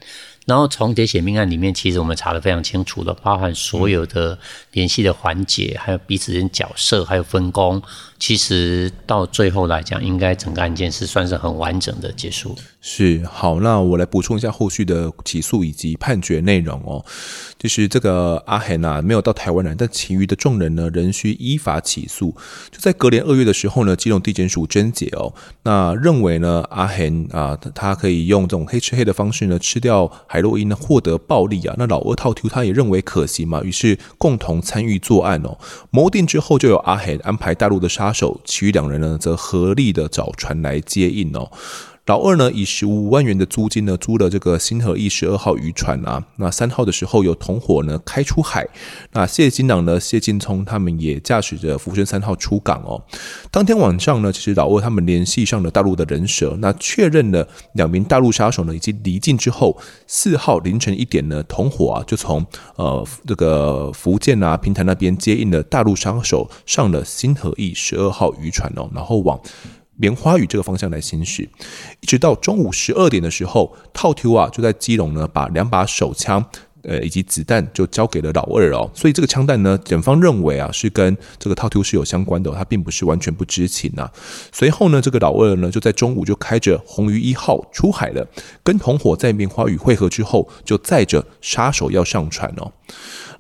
然后从喋血命案里面，其实我们查得非常清楚了，包含所有的联系的环节，还有彼此间角色，还有分工。其实到最后来讲，应该整个案件是算是很完整的结束。是，好，那我来补充一下后续的起诉以及判决内容哦。就是这个阿恒啊，没有到台湾来，但其余的众人呢，仍需依法起诉。就在隔年二月的时候呢，基隆地检署侦结哦，那认为呢，阿恒啊，他可以用这种黑吃黑的方式呢，吃掉海洛因呢，获得暴利啊。那老二套 Q 他也认为可行嘛，于是共同参与作案哦。谋定之后，就有阿恒安排大陆的杀。手，其余两人呢，则合力的找船来接应哦。老二呢，以十五万元的租金呢，租了这个新和义十二号渔船啊。那三号的时候，有同伙呢开出海。那谢金朗呢，谢金聪他们也驾驶着福生三号出港哦。当天晚上呢，其实老二他们联系上了大陆的人蛇，那确认了两名大陆杀手呢已经离境之后，四号凌晨一点呢，同伙啊就从呃这个福建啊平潭那边接应了大陆杀手，上了新和义十二号渔船哦，然后往。棉花屿这个方向来行驶，一直到中午十二点的时候，套 Q 啊就在基隆呢，把两把手枪，呃以及子弹就交给了老二哦。所以这个枪弹呢，检方认为啊是跟这个套 Q 是有相关的，他并不是完全不知情呐。随后呢，这个老二呢就在中午就开着红鱼一号出海了，跟同伙在棉花屿汇合之后，就载着杀手要上船哦。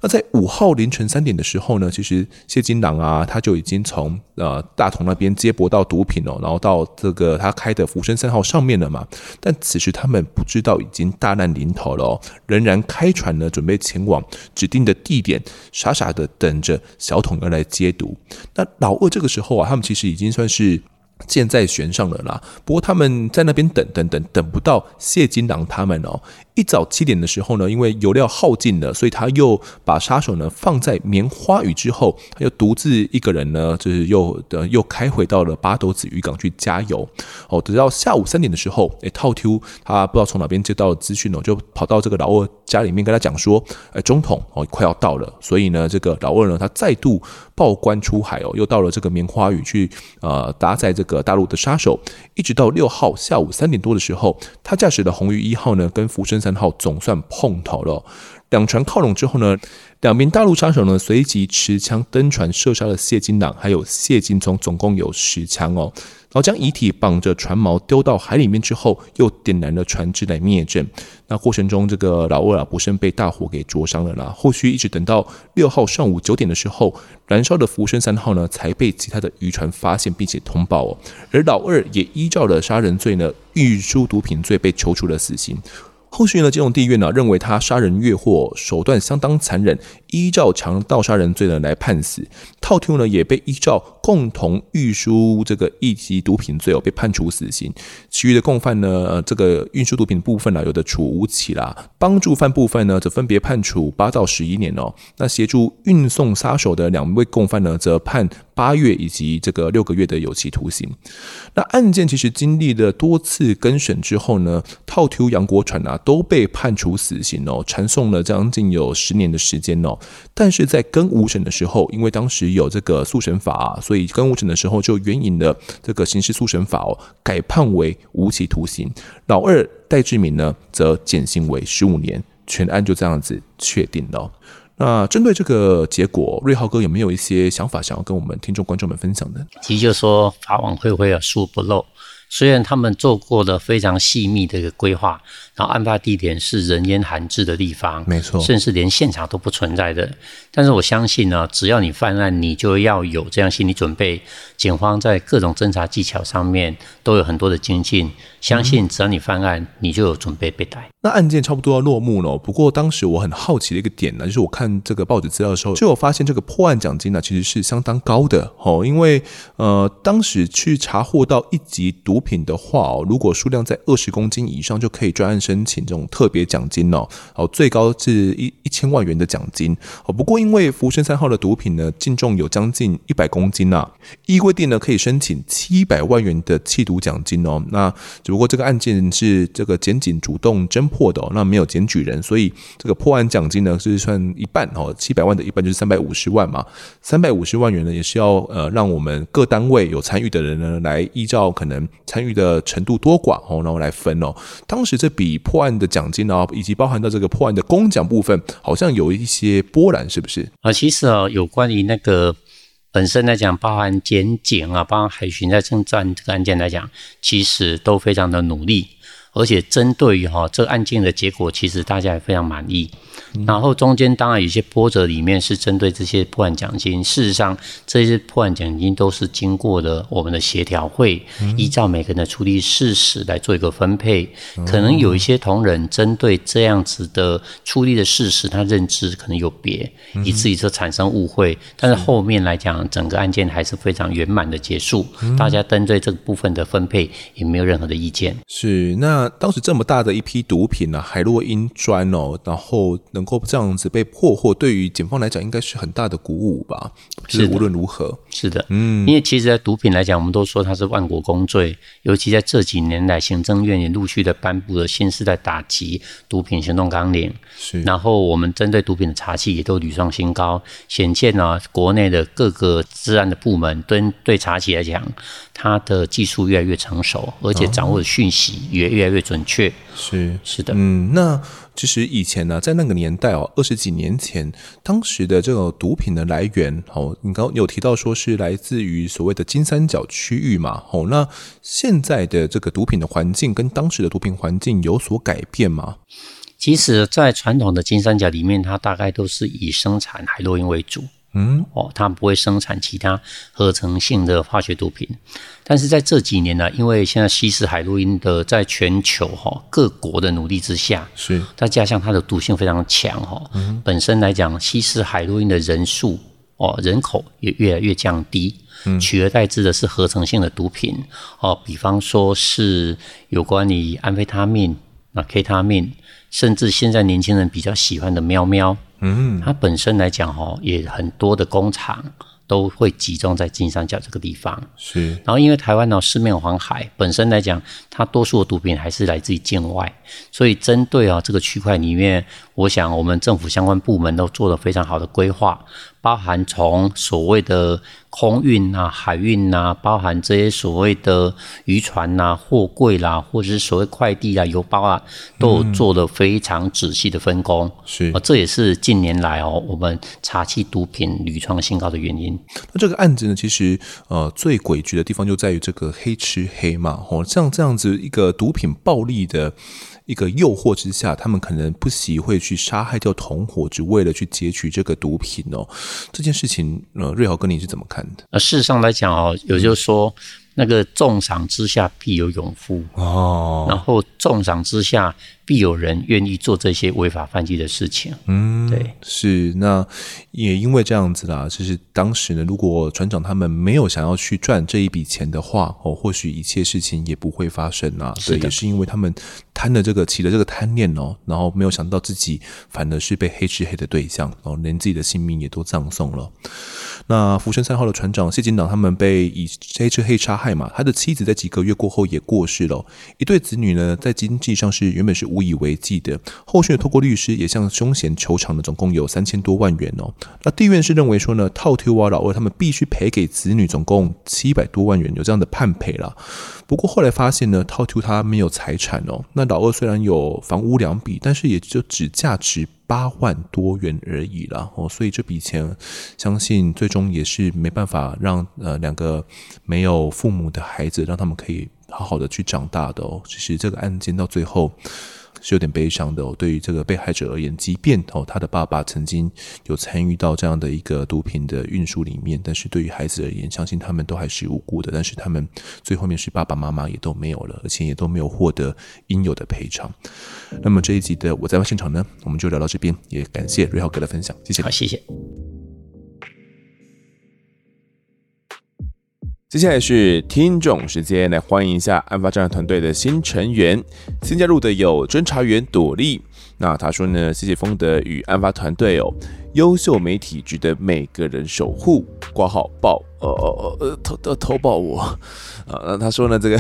那在五号凌晨三点的时候呢，其实谢金郎啊，他就已经从呃大同那边接驳到毒品哦，然后到这个他开的福生三号上面了嘛。但此时他们不知道已经大难临头了哦，仍然开船呢，准备前往指定的地点，傻傻的等着小桶要来接毒。那老二这个时候啊，他们其实已经算是。箭在弦上了啦，不过他们在那边等等等等不到谢金郎他们哦。一早七点的时候呢，因为油料耗尽了，所以他又把杀手呢放在棉花屿之后，他又独自一个人呢，就是又的又开回到了八斗子渔港去加油。哦，等到下午三点的时候，诶，套 Q 他不知道从哪边接到资讯哦，就跑到这个老二家里面跟他讲说，诶，中统哦快要到了，所以呢，这个老二呢他再度报关出海哦，又到了这个棉花屿去呃搭载这个。大陆的杀手，一直到六号下午三点多的时候，他驾驶的红鱼一号呢，跟福生三号总算碰头了。两船靠拢之后呢，两名大陆杀手呢，随即持枪登船射杀了谢金朗，还有谢金聪，总共有十枪哦。然后将遗体绑着船锚丢到海里面之后，又点燃了船只来灭证。那过程中，这个老二啊不慎被大火给灼伤了啦。后续一直等到六号上午九点的时候，燃烧的福生三号呢才被其他的渔船发现并且通报哦。而老二也依照了杀人罪呢，运输毒品罪被求处了死刑。后续呢，金融地院呢认为他杀人越货手段相当残忍，依照强盗杀人罪呢来判死。套 Q 呢也被依照共同运输这个一级毒品罪哦被判处死刑。其余的共犯呢，呃，这个运输毒品部分呢，有的处无期啦，帮助犯部分呢则分别判处八到十一年哦。那协助运送杀手的两位共犯呢，则判八月以及这个六个月的有期徒刑。那案件其实经历了多次更审之后呢，套 Q 杨国传啊都被判处死刑哦，传送了将近有十年的时间哦。但是在更五审的时候，因为当时有这个速审法，所以更五审的时候就援引了这个刑事速审法哦，改判为无期徒刑。老二戴志明呢，则减刑为十五年，全案就这样子确定了。那针对这个结果，瑞浩哥有没有一些想法想要跟我们听众观众们分享的？其实就是说法网恢恢啊，疏不漏。虽然他们做过了非常细密的一个规划，然后案发地点是人烟罕至的地方，没错，甚至连现场都不存在的。但是我相信呢，只要你犯案，你就要有这样心理准备。警方在各种侦查技巧上面都有很多的精进，相信只要你犯案，你就有准备被逮。那案件差不多要落幕了，不过当时我很好奇的一个点呢，就是我看这个报纸资料的时候，就有发现这个破案奖金呢其实是相当高的哦，因为呃当时去查获到一级毒品的话哦，如果数量在二十公斤以上，就可以专案申请这种特别奖金哦，哦最高是一一千万元的奖金哦。不过因为福生三号的毒品呢净重有将近一百公斤呐，依规定呢可以申请七百万元的弃毒奖金哦。那如果这个案件是这个检警主动侦破的，那没有检举人，所以这个破案奖金呢是算一半哦，七百万的一半就是三百五十万嘛，三百五十万元呢也是要呃让我们各单位有参与的人呢来依照可能参与的程度多寡哦，然后来分哦。当时这笔破案的奖金呢，以及包含到这个破案的公奖部分，好像有一些波澜，是不是？啊，其实啊，有关于那个本身来讲，包含检警啊，包含海巡在侦办这个案件来讲，其实都非常的努力。而且针对于哈这个案件的结果，其实大家也非常满意。然后中间当然有些波折，里面是针对这些破案奖金。事实上，这些破案奖金都是经过了我们的协调会，依照每个人的处理事实来做一个分配。可能有一些同仁针对这样子的处理的事实，他认知可能有别，以至于说产生误会。但是后面来讲，整个案件还是非常圆满的结束。大家针对这个部分的分配也没有任何的意见。是那。那当时这么大的一批毒品呢、啊，海洛因砖哦，然后能够这样子被破获，对于警方来讲应该是很大的鼓舞吧？是无论如何，是的，嗯，因为其实，在毒品来讲，我们都说它是万国公罪，尤其在这几年来，行政院也陆续的颁布了新时代打击毒品行动纲领，是。然后我们针对毒品的查缉也都屡创新高，显见呢，国内的各个治安的部门对对查缉来讲，它的技术越来越成熟，而且掌握的讯息也越来越准确。是是的，嗯，那其实以前呢，在那个年代哦，二十几年前，当时的这个毒品的来源，哦，你刚刚有提到说是来自于所谓的金三角区域嘛，哦，那现在的这个毒品的环境跟当时的毒品环境有所改变吗？其实，在传统的金三角里面，它大概都是以生产海洛因为主。嗯，哦，它不会生产其他合成性的化学毒品，但是在这几年呢，因为现在吸食海洛因的在全球哈各国的努力之下，是。再加上它的毒性非常强哈，嗯，本身来讲吸食海洛因的人数哦人口也越来越降低，嗯，取而代之的是合成性的毒品哦，比方说是有关于安非他命那、K 他命，甚至现在年轻人比较喜欢的喵喵。嗯，它本身来讲哈，也很多的工厂都会集中在金三角这个地方。是，然后因为台湾呢四面环海，本身来讲，它多数的毒品还是来自于境外，所以针对啊这个区块里面，我想我们政府相关部门都做了非常好的规划。包含从所谓的空运啊、海运啊，包含这些所谓的渔船呐、货柜啦，或者是所谓快递啊、邮包啊，都有做了非常仔细的分工。是，这也是近年来哦，我们查缉毒品屡创新高的原因。那这个案子呢，其实呃最诡谲的地方就在于这个黑吃黑嘛，哦，像这样子一个毒品暴利的。一个诱惑之下，他们可能不惜会去杀害掉同伙，只为了去截取这个毒品哦。这件事情，呃，瑞豪哥你是怎么看的？呃，事实上来讲哦，也就是说，那个重赏之下必有勇夫哦，然后重赏之下。必有人愿意做这些违法犯纪的事情。嗯，对，是。那也因为这样子啦，就是当时呢，如果船长他们没有想要去赚这一笔钱的话，哦，或许一切事情也不会发生啊。对，也是因为他们贪了这个起了这个贪念哦，然后没有想到自己反而是被黑吃黑的对象哦，连自己的性命也都葬送了。那福生三号的船长谢金党他们被以黑吃黑杀害嘛，他的妻子在几个月过后也过世了，一对子女呢在经济上是原本是无以为继的，后续透过律师也向凶嫌求偿的总共有三千多万元哦。那地院是认为说呢，套丢啊老二他们必须赔给子女总共七百多万元，有这样的判赔了。不过后来发现呢，套丢他没有财产哦，那老二虽然有房屋两笔，但是也就只价值。八万多元而已了哦，所以这笔钱相信最终也是没办法让呃两个没有父母的孩子让他们可以好好的去长大的哦。其实这个案件到最后是有点悲伤的哦。对于这个被害者而言，即便哦他的爸爸曾经有参与到这样的一个毒品的运输里面，但是对于孩子而言，相信他们都还是无辜的。但是他们最后面是爸爸妈妈也都没有了，而且也都没有获得应有的赔偿。那么这一集的我在现场呢，我们就聊到这边，也感谢瑞浩哥的分享，谢谢。好，谢谢。接下来是听众时间，来欢迎一下案发侦查团队的新成员，新加入的有侦查员朵莉。那他说呢，谢谢丰德与案发团队哦，优秀媒体值得每个人守护。挂号报，呃呃呃，投投投报我啊。那他说呢，这个。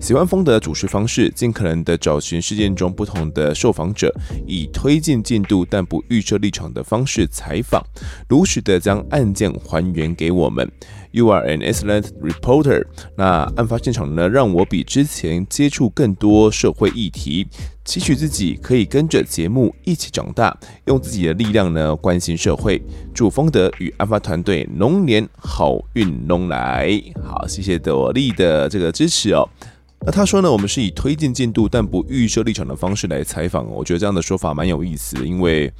喜欢风的主持方式，尽可能的找寻事件中不同的受访者，以推进进度但不预设立场的方式采访，如实的将案件还原给我们。You are an excellent reporter。那案发现场呢，让我比之前接触更多社会议题，期许自己可以跟着节目一起长大，用自己的力量呢关心社会。祝丰德与案发团队龙年好运龙来。好，谢谢朵莉的这个支持哦。那他说呢，我们是以推进进度但不预设立场的方式来采访。我觉得这样的说法蛮有意思，因为，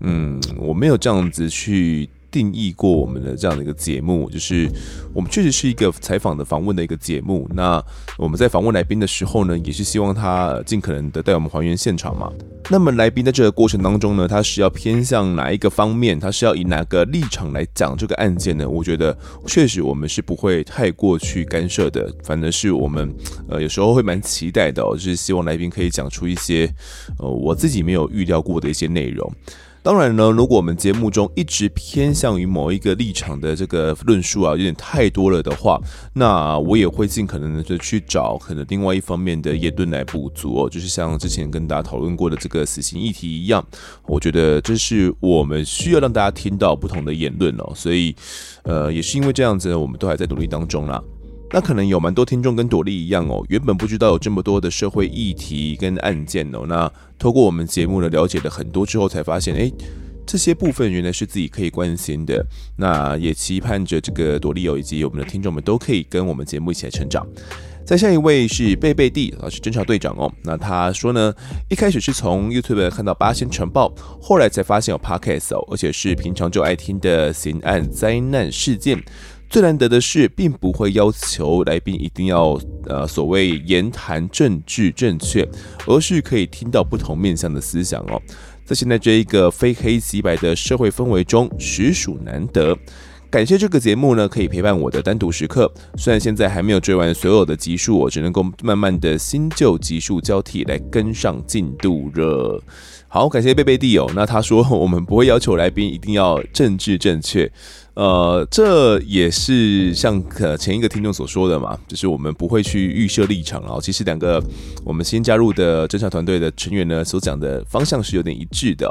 嗯，我没有这样子去。定义过我们的这样的一个节目，就是我们确实是一个采访的访问的一个节目。那我们在访问来宾的时候呢，也是希望他尽可能的带我们还原现场嘛。那么来宾在这个过程当中呢，他是要偏向哪一个方面？他是要以哪个立场来讲这个案件呢？我觉得确实我们是不会太过去干涉的，反正是我们呃有时候会蛮期待的哦，就是希望来宾可以讲出一些呃我自己没有预料过的一些内容。当然呢，如果我们节目中一直偏向于某一个立场的这个论述啊，有点太多了的话，那我也会尽可能的就去找可能另外一方面的言论来补足哦。就是像之前跟大家讨论过的这个死刑议题一样，我觉得这是我们需要让大家听到不同的言论哦。所以，呃，也是因为这样子，我们都还在努力当中啦。那可能有蛮多听众跟朵莉一样哦，原本不知道有这么多的社会议题跟案件哦。那透过我们节目呢，了解了很多之后，才发现，诶，这些部分原来是自己可以关心的。那也期盼着这个朵莉哦，以及我们的听众们都可以跟我们节目一起来成长。再下一位是贝贝蒂啊，是侦查队长哦。那他说呢，一开始是从 YouTube 看到八仙尘爆，后来才发现有 Podcast 哦，而且是平常就爱听的刑案灾难事件。最难得的是，并不会要求来宾一定要呃所谓言谈政治正确，而是可以听到不同面向的思想哦。在现在这一个非黑即白的社会氛围中，实属难得。感谢这个节目呢，可以陪伴我的单独时刻。虽然现在还没有追完所有的集数，我只能够慢慢的新旧集数交替来跟上进度了。好，感谢贝贝弟哦。那他说 我们不会要求来宾一定要政治正确。呃，这也是像呃前一个听众所说的嘛，就是我们不会去预设立场，然后其实两个我们新加入的侦查团队的成员呢，所讲的方向是有点一致的。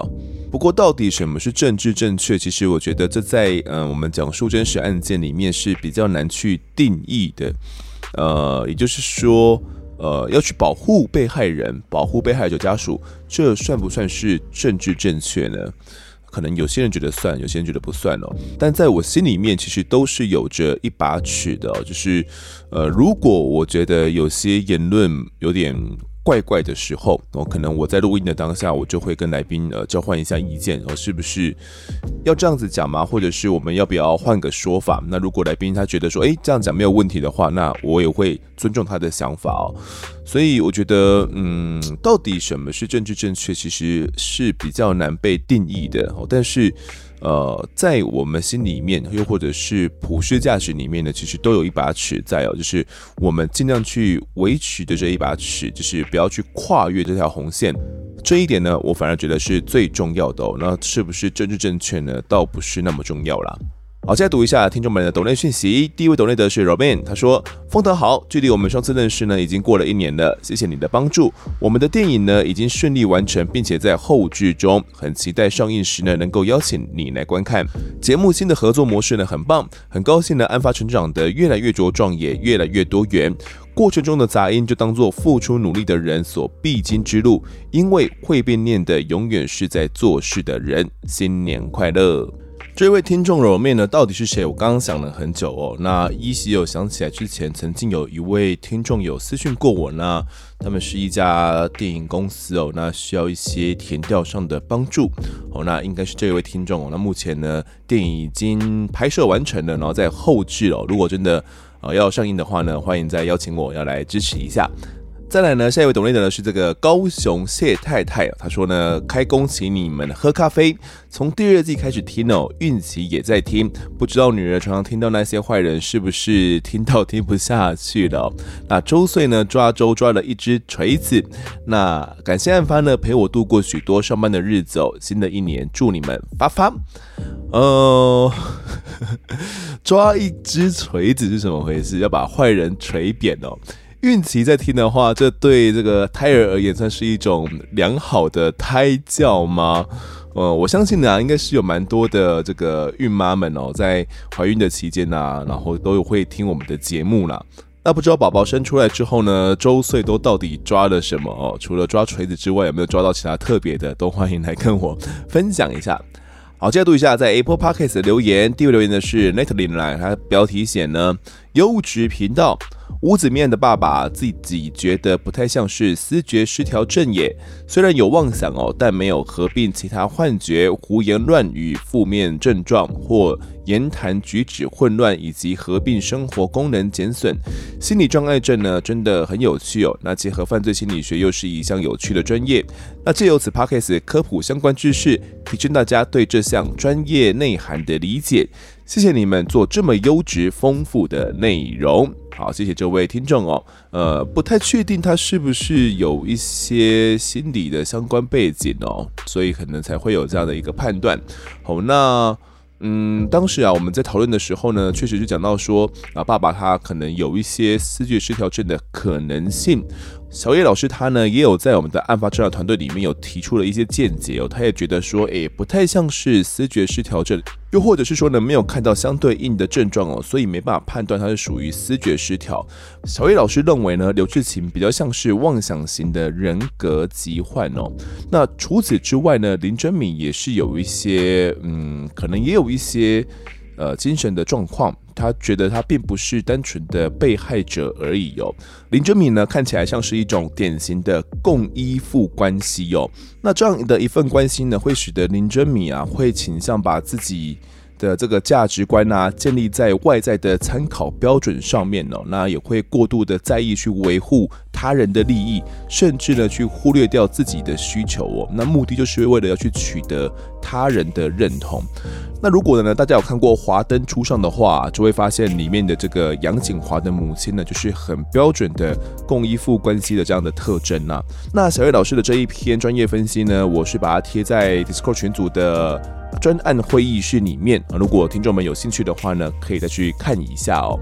不过，到底什么是政治正确？其实我觉得这在嗯、我们讲述真实案件里面是比较难去定义的。呃，也就是说，呃，要去保护被害人、保护被害者家属，这算不算是政治正确呢？可能有些人觉得算，有些人觉得不算哦。但在我心里面，其实都是有着一把尺的。就是，呃，如果我觉得有些言论有点怪怪的时候，哦，可能我在录音的当下，我就会跟来宾呃交换一下意见，哦，是不是要这样子讲吗？或者是我们要不要换个说法？那如果来宾他觉得说，诶，这样讲没有问题的话，那我也会尊重他的想法哦。所以我觉得，嗯，到底什么是政治正确，其实是比较难被定义的。但是，呃，在我们心里面，又或者是普世价值里面呢，其实都有一把尺在哦，就是我们尽量去维持的这一把尺，就是不要去跨越这条红线。这一点呢，我反而觉得是最重要的哦。那是不是政治正确呢？倒不是那么重要啦。好，再读一下听众们的抖内讯息。第一位抖内的是 Robin，他说：“丰德好，距离我们上次认识呢，已经过了一年了。谢谢你的帮助。我们的电影呢，已经顺利完成，并且在后制中，很期待上映时呢，能够邀请你来观看。节目新的合作模式呢，很棒，很高兴呢，案发成长得越来越茁壮，也越来越多元。过程中的杂音就当做付出努力的人所必经之路，因为会变念的永远是在做事的人。新年快乐！”这位听众揉面呢，到底是谁？我刚刚想了很久哦。那依稀有想起来，之前曾经有一位听众有私讯过我，那他们是一家电影公司哦，那需要一些田调上的帮助哦。那应该是这位听众哦。那目前呢，电影已经拍摄完成了，然后在后制哦。如果真的呃要上映的话呢，欢迎再邀请我要来支持一下。再来呢，下一位懂内的呢是这个高雄谢太太，他说呢，开工请你们喝咖啡，从第二季开始听哦，孕期也在听，不知道女儿常常听到那些坏人是不是听到听不下去了？那周岁呢抓周抓了一只锤子，那感谢案发呢陪我度过许多上班的日子哦，新的一年祝你们发发，呃，抓一只锤子是什么回事？要把坏人锤扁哦。孕期在听的话，这对这个胎儿而言算是一种良好的胎教吗？呃，我相信呢、啊，应该是有蛮多的这个孕妈们哦，在怀孕的期间啊，然后都会听我们的节目啦。那不知道宝宝生出来之后呢，周岁都到底抓了什么哦？除了抓锤子之外，有没有抓到其他特别的？都欢迎来跟我分享一下。好，接着读一下在 Apple Podcast 的留言。第一位留言的是 Natalie 来，他标题写呢，优质频道。屋子面的爸爸自己觉得不太像是思觉失调症耶，虽然有妄想哦，但没有合并其他幻觉、胡言乱语、负面症状或言谈举止混乱，以及合并生活功能减损。心理障碍症呢，真的很有趣哦。那结合犯罪心理学又是一项有趣的专业。那借由此 Podcast 科普相关知识，提升大家对这项专业内涵的理解。谢谢你们做这么优质丰富的内容。好，谢谢这位听众哦。呃，不太确定他是不是有一些心理的相关背景哦，所以可能才会有这样的一个判断。好，那嗯，当时啊，我们在讨论的时候呢，确实就讲到说啊，爸爸他可能有一些思觉失调症的可能性。小叶老师他呢也有在我们的案发侦查团队里面有提出了一些见解哦，他也觉得说，诶，不太像是思觉失调症，又或者是说呢没有看到相对应的症状哦，所以没办法判断他是属于思觉失调。小叶老师认为呢，刘志勤比较像是妄想型的人格疾患哦。那除此之外呢，林真敏也是有一些，嗯，可能也有一些呃精神的状况。他觉得他并不是单纯的被害者而已哦。林哲敏呢，看起来像是一种典型的共依附关系哦。那这样的一份关系呢，会使得林哲敏啊，会倾向把自己的这个价值观啊，建立在外在的参考标准上面哦。那也会过度的在意去维护他人的利益，甚至呢，去忽略掉自己的需求哦。那目的就是为了要去取得他人的认同。那如果呢，大家有看过《华灯初上》的话，就会发现里面的这个杨景华的母亲呢，就是很标准的共依附关系的这样的特征呐。那小月老师的这一篇专业分析呢，我是把它贴在 Discord 群组的专案会议室里面啊。如果听众们有兴趣的话呢，可以再去看一下哦。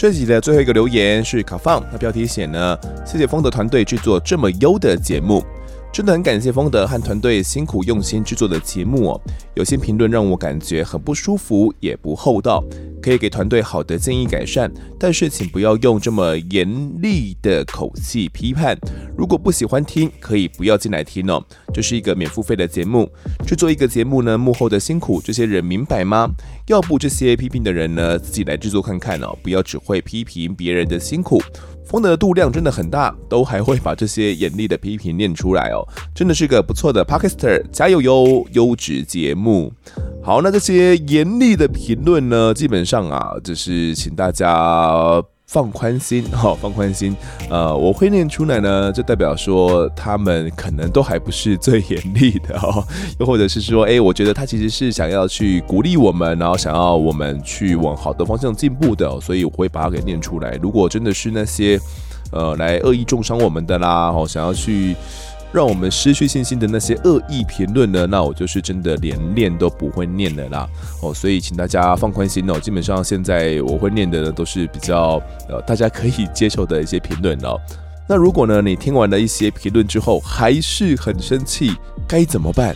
这集的最后一个留言是卡放，那标题写呢，谢谢风的团队制作这么优的节目。真的很感谢丰德和团队辛苦用心制作的节目哦。有些评论让我感觉很不舒服，也不厚道，可以给团队好的建议改善，但是请不要用这么严厉的口气批判。如果不喜欢听，可以不要进来听哦。这是一个免付费的节目，制作一个节目呢，幕后的辛苦，这些人明白吗？要不这些批评的人呢，自己来制作看看哦，不要只会批评别人的辛苦。风的度量真的很大，都还会把这些严厉的批评念出来哦，真的是个不错的 p a k i s t e r 加油哟！优质节目。好，那这些严厉的评论呢，基本上啊，就是请大家放宽心，哈、放宽心。呃，我会念出来呢，就代表说他们可能都还不是最严厉的 哦，又或者是说，哎，我觉得他其实是想要去鼓励我们，然后想要我们去往好的方向进步的，所以我会把它给念出来。如果真的是那些呃来恶意重伤我们的啦，哦，想要去。让我们失去信心的那些恶意评论呢，那我就是真的连念都不会念的啦哦，所以请大家放宽心哦。基本上现在我会念的呢，都是比较呃大家可以接受的一些评论哦。那如果呢，你听完了一些评论之后还是很生气，该怎么办？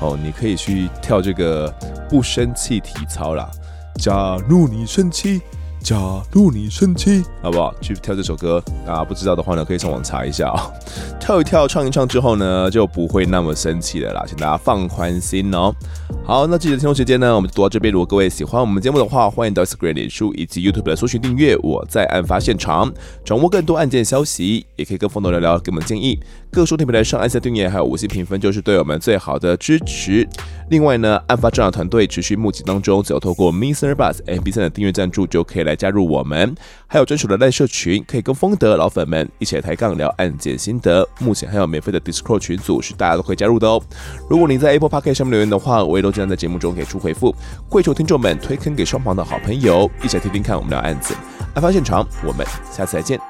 哦，你可以去跳这个不生气体操啦。假如你生气。假如你生气，好不好？去跳这首歌啊！不知道的话呢，可以上网查一下哦。跳一跳，唱一唱之后呢，就不会那么生气了啦，请大家放宽心哦。好，那记得听众时间呢，我们就读到这边。如果各位喜欢我们节目的话，欢迎到 Instagram、脸书以及 YouTube 来搜寻订阅。我在案发现场，掌握更多案件消息，也可以跟风头聊聊，给我们建议。各收听平台上按下订阅，还有五星评分，就是对我们最好的支持。另外呢，案发侦查团队持续募集当中，只要透过 Mr. Bus MB3 的订阅赞助，就可以来来加入我们。还有专属的赖社群，可以跟风德老粉们一起抬杠聊案件心得。目前还有免费的 Discord 群组，是大家都可以加入的哦。如果你在 Apple Park 上面留言的话，我也都将在节目中给出回复。跪求听众们推坑给双方的好朋友，一起来听听看我们聊案子。案发现场，我们下次再见。